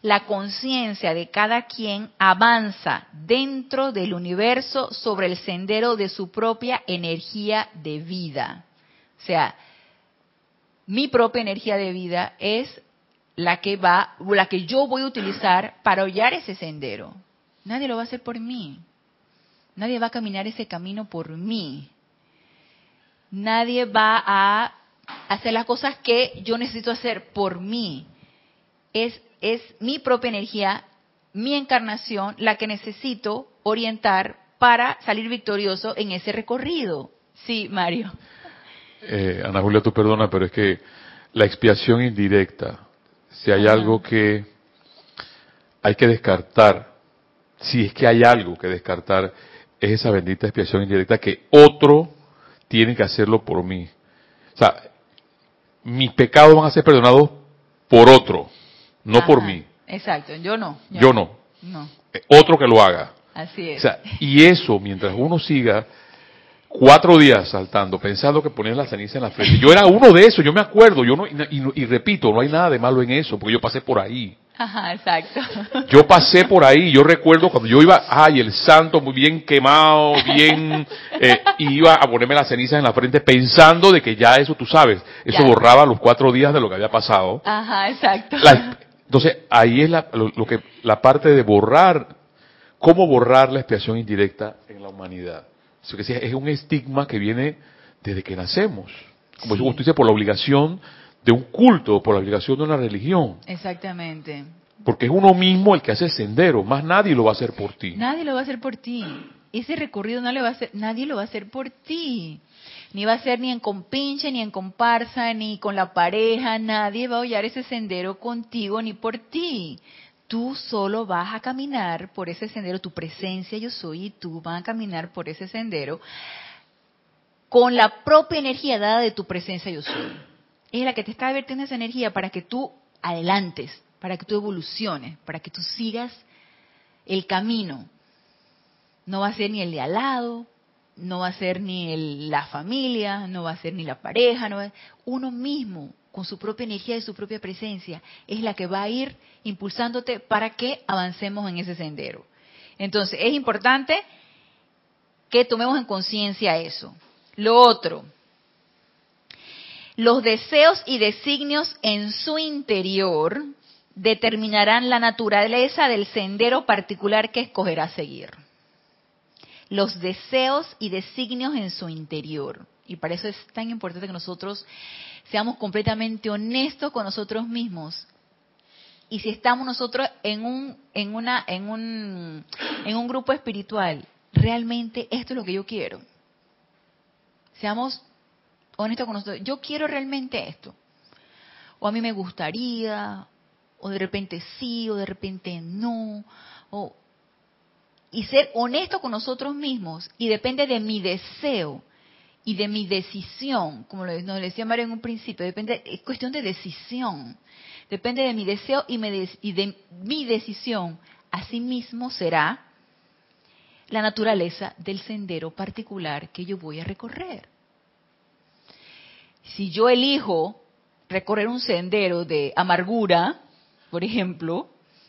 la conciencia de cada quien avanza dentro del universo sobre el sendero de su propia energía de vida. O sea, mi propia energía de vida es la que va, la que yo voy a utilizar para hollar ese sendero. Nadie lo va a hacer por mí. Nadie va a caminar ese camino por mí. Nadie va a hacer las cosas que yo necesito hacer por mí. Es es mi propia energía, mi encarnación, la que necesito orientar para salir victorioso en ese recorrido. Sí, Mario. Eh, Ana Julia, tú perdona, pero es que la expiación indirecta, si hay algo que hay que descartar, si es que hay algo que descartar, es esa bendita expiación indirecta que otro tiene que hacerlo por mí. O sea, mis pecados van a ser perdonados por otro no por mí. Exacto, yo no. Yo, no. no. Eh, otro que lo haga. Así es. O sea, y eso, mientras uno siga cuatro días saltando, pensando que ponían la ceniza en la frente. Yo era uno de esos, yo me acuerdo, yo no, y, repito, no hay nada de malo en eso, porque yo pasé por ahí. Ajá, exacto. Yo pasé por ahí, yo recuerdo cuando yo iba, ay, el santo muy bien quemado, bien, <laughs> eh, iba a ponerme la ceniza en la frente pensando de que ya eso, tú sabes, eso borraba los cuatro días de lo que había pasado. Ajá, exacto. Entonces, ahí es la, lo, que, la parte de borrar, cómo borrar la expiación indirecta en la humanidad. Eso que es un estigma que viene desde que nacemos. Como sí. por la obligación de un culto, por la obligación de una religión. Exactamente. Porque es uno mismo el que hace el sendero, más nadie lo va a hacer por ti. Nadie lo va a hacer por ti. Ese recorrido no le va a hacer, nadie lo va a hacer por ti. Ni va a ser ni en compinche, ni en comparsa, ni con la pareja. Nadie va a hollar ese sendero contigo ni por ti. Tú solo vas a caminar por ese sendero. Tu presencia yo soy y tú vas a caminar por ese sendero con la propia energía dada de tu presencia yo soy. Es la que te está vertiendo esa energía para que tú adelantes, para que tú evoluciones, para que tú sigas el camino. No va a ser ni el de al lado, no va a ser ni la familia, no va a ser ni la pareja, no uno mismo con su propia energía y su propia presencia es la que va a ir impulsándote para que avancemos en ese sendero. Entonces, es importante que tomemos en conciencia eso. Lo otro, los deseos y designios en su interior determinarán la naturaleza del sendero particular que escogerá seguir los deseos y designios en su interior. Y para eso es tan importante que nosotros seamos completamente honestos con nosotros mismos. Y si estamos nosotros en un, en una, en un, en un grupo espiritual, realmente esto es lo que yo quiero. Seamos honestos con nosotros. Yo quiero realmente esto. O a mí me gustaría, o de repente sí, o de repente no. O y ser honesto con nosotros mismos y depende de mi deseo y de mi decisión, como nos decía Mario en un principio, depende, es cuestión de decisión, depende de mi deseo y, y de mi decisión, asimismo será la naturaleza del sendero particular que yo voy a recorrer. Si yo elijo recorrer un sendero de amargura, por ejemplo,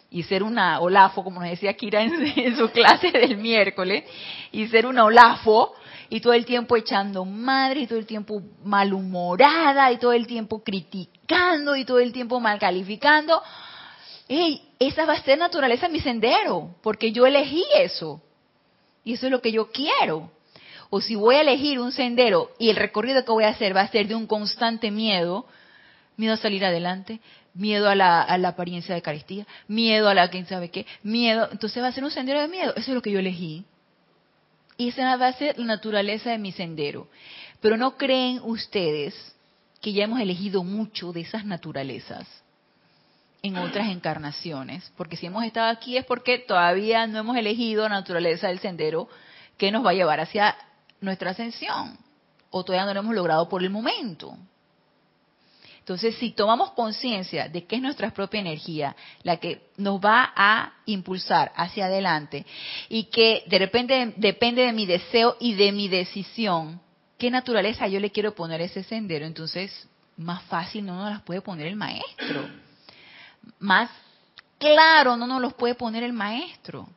y ser una olafo, como nos decía Kira <laughs> en, su clase del miércoles, y ser una olafo, y todo el tiempo echando madre, y todo el tiempo malhumorada, y todo el tiempo criticando, y todo el tiempo mal calificando, esa va a ser naturaleza mi sendero, porque yo elegí eso, y eso es lo que yo quiero. O si voy a elegir un sendero y el recorrido que voy a hacer va a ser de un constante miedo, miedo a salir adelante, miedo a la, apariencia de carestía, miedo a la quién sabe qué, miedo, entonces va a ser un sendero de miedo, eso es lo que yo elegí. Y esa va a ser la naturaleza de mi sendero. Pero no creen ustedes que ya hemos elegido mucho de esas naturalezas en otras encarnaciones, porque si hemos estado aquí es porque todavía no hemos elegido la naturaleza del sendero que nos va a llevar hacia nuestra ascensión, o todavía no lo hemos logrado por el momento. Entonces, si tomamos conciencia de que es nuestra propia energía la que nos va a impulsar hacia adelante y que de repente depende de mi deseo y de mi decisión, qué naturaleza yo le quiero poner ese sendero, entonces más fácil no nos las puede poner el maestro. más claro no nos los puede poner el maestro.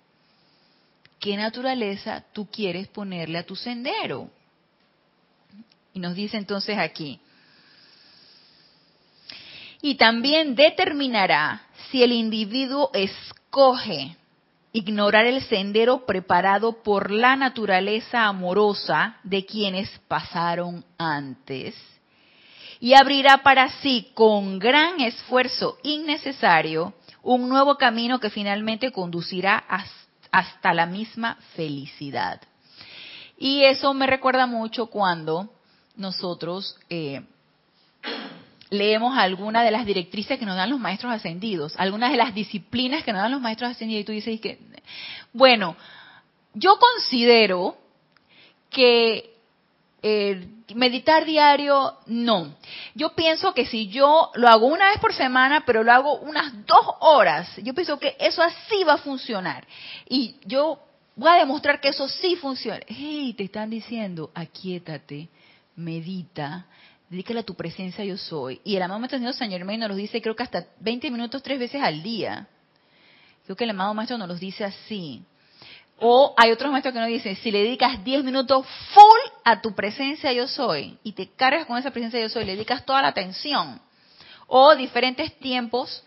¿Qué naturaleza tú quieres ponerle a tu sendero? Y nos dice entonces aquí, y también determinará si el individuo escoge ignorar el sendero preparado por la naturaleza amorosa de quienes pasaron antes y abrirá para sí con gran esfuerzo innecesario un nuevo camino que finalmente conducirá hasta la misma felicidad. Y eso me recuerda mucho cuando nosotros eh, leemos algunas de las directrices que nos dan los maestros ascendidos, algunas de las disciplinas que nos dan los maestros ascendidos y tú dices que, bueno, yo considero que eh, meditar diario, no. Yo pienso que si yo lo hago una vez por semana, pero lo hago unas dos horas, yo pienso que eso así va a funcionar. Y yo voy a demostrar que eso sí funciona. Hey, te están diciendo, aquíétate, medita, dedícale a tu presencia yo soy. Y el amado maestro señor San Germain nos lo dice creo que hasta 20 minutos tres veces al día. Creo que el amado maestro nos lo dice así. O hay otros maestros que nos dicen, si le dedicas 10 minutos full a tu presencia yo soy y te cargas con esa presencia yo soy, le dedicas toda la atención. O diferentes tiempos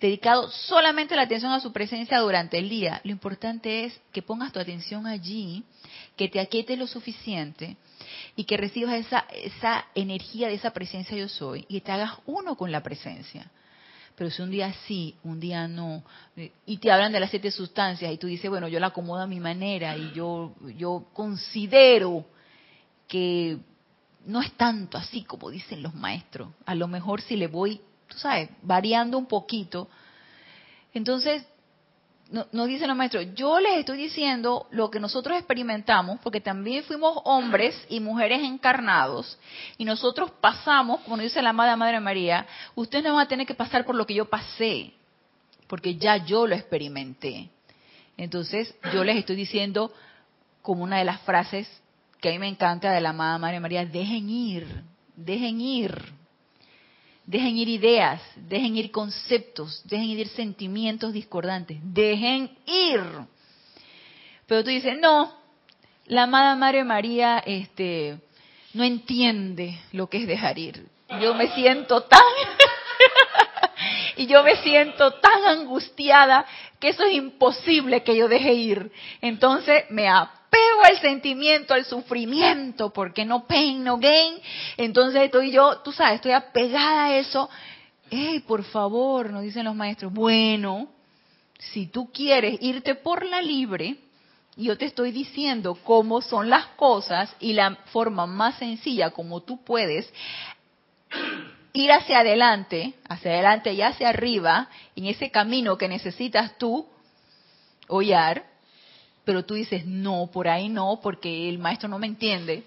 dedicados solamente la atención a su presencia durante el día. Lo importante es que pongas tu atención allí, que te aquietes lo suficiente y que recibas esa, esa energía de esa presencia yo soy y te hagas uno con la presencia. Pero si un día sí, un día no, eh, y te hablan de las siete sustancias y tú dices, bueno, yo la acomodo a mi manera y yo, yo considero que no es tanto así como dicen los maestros. A lo mejor si le voy, tú sabes, variando un poquito. Entonces, no, nos dicen los maestros, yo les estoy diciendo lo que nosotros experimentamos, porque también fuimos hombres y mujeres encarnados, y nosotros pasamos, como dice la amada Madre María, ustedes no van a tener que pasar por lo que yo pasé, porque ya yo lo experimenté. Entonces, yo les estoy diciendo, como una de las frases que a mí me encanta de la amada Madre María, dejen ir, dejen ir Dejen ir ideas, dejen ir conceptos, dejen ir sentimientos discordantes, dejen ir. Pero tú dices, no, la amada Madre María este, no entiende lo que es dejar ir. Yo me siento tan <laughs> y yo me siento tan angustiada que eso es imposible que yo deje ir. Entonces me apego al sentimiento, al sufrimiento, porque no pain, no gain. Entonces estoy yo, tú sabes, estoy apegada a eso. Hey, por favor, nos dicen los maestros, bueno, si tú quieres irte por la libre, yo te estoy diciendo cómo son las cosas y la forma más sencilla como tú puedes ir hacia adelante, hacia adelante y hacia arriba, en ese camino que necesitas tú hollar, pero tú dices, no, por ahí no, porque el maestro no me entiende,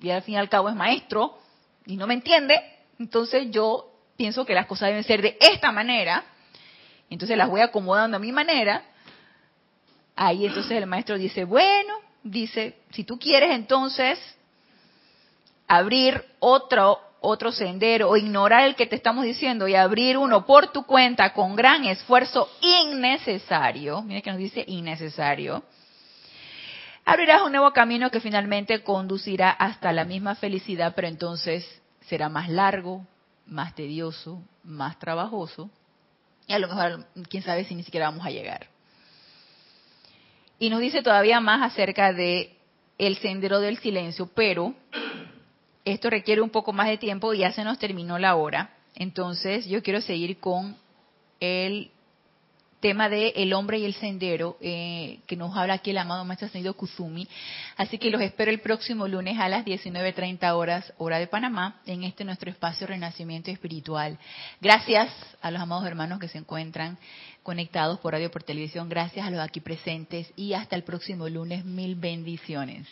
y al fin y al cabo es maestro, y no me entiende, entonces yo pienso que las cosas deben ser de esta manera, entonces las voy acomodando a mi manera, ahí entonces el maestro dice, bueno, dice, si tú quieres entonces abrir otro, otro sendero o ignorar el que te estamos diciendo y abrir uno por tu cuenta con gran esfuerzo innecesario, mire que nos dice innecesario, abrirás un nuevo camino que finalmente conducirá hasta la misma felicidad, pero entonces será más largo, más tedioso, más trabajoso, y a lo mejor, quién sabe si ni siquiera vamos a llegar. Y nos dice todavía más acerca de el sendero del silencio, pero esto requiere un poco más de tiempo y ya se nos terminó la hora. Entonces, yo quiero seguir con el tema de el hombre y el sendero eh, que nos habla aquí el amado maestro ascendido Kuzumi. Así que los espero el próximo lunes a las 19.30 horas, hora de Panamá, en este nuestro espacio Renacimiento Espiritual. Gracias a los amados hermanos que se encuentran conectados por radio por televisión. Gracias a los aquí presentes y hasta el próximo lunes. Mil bendiciones.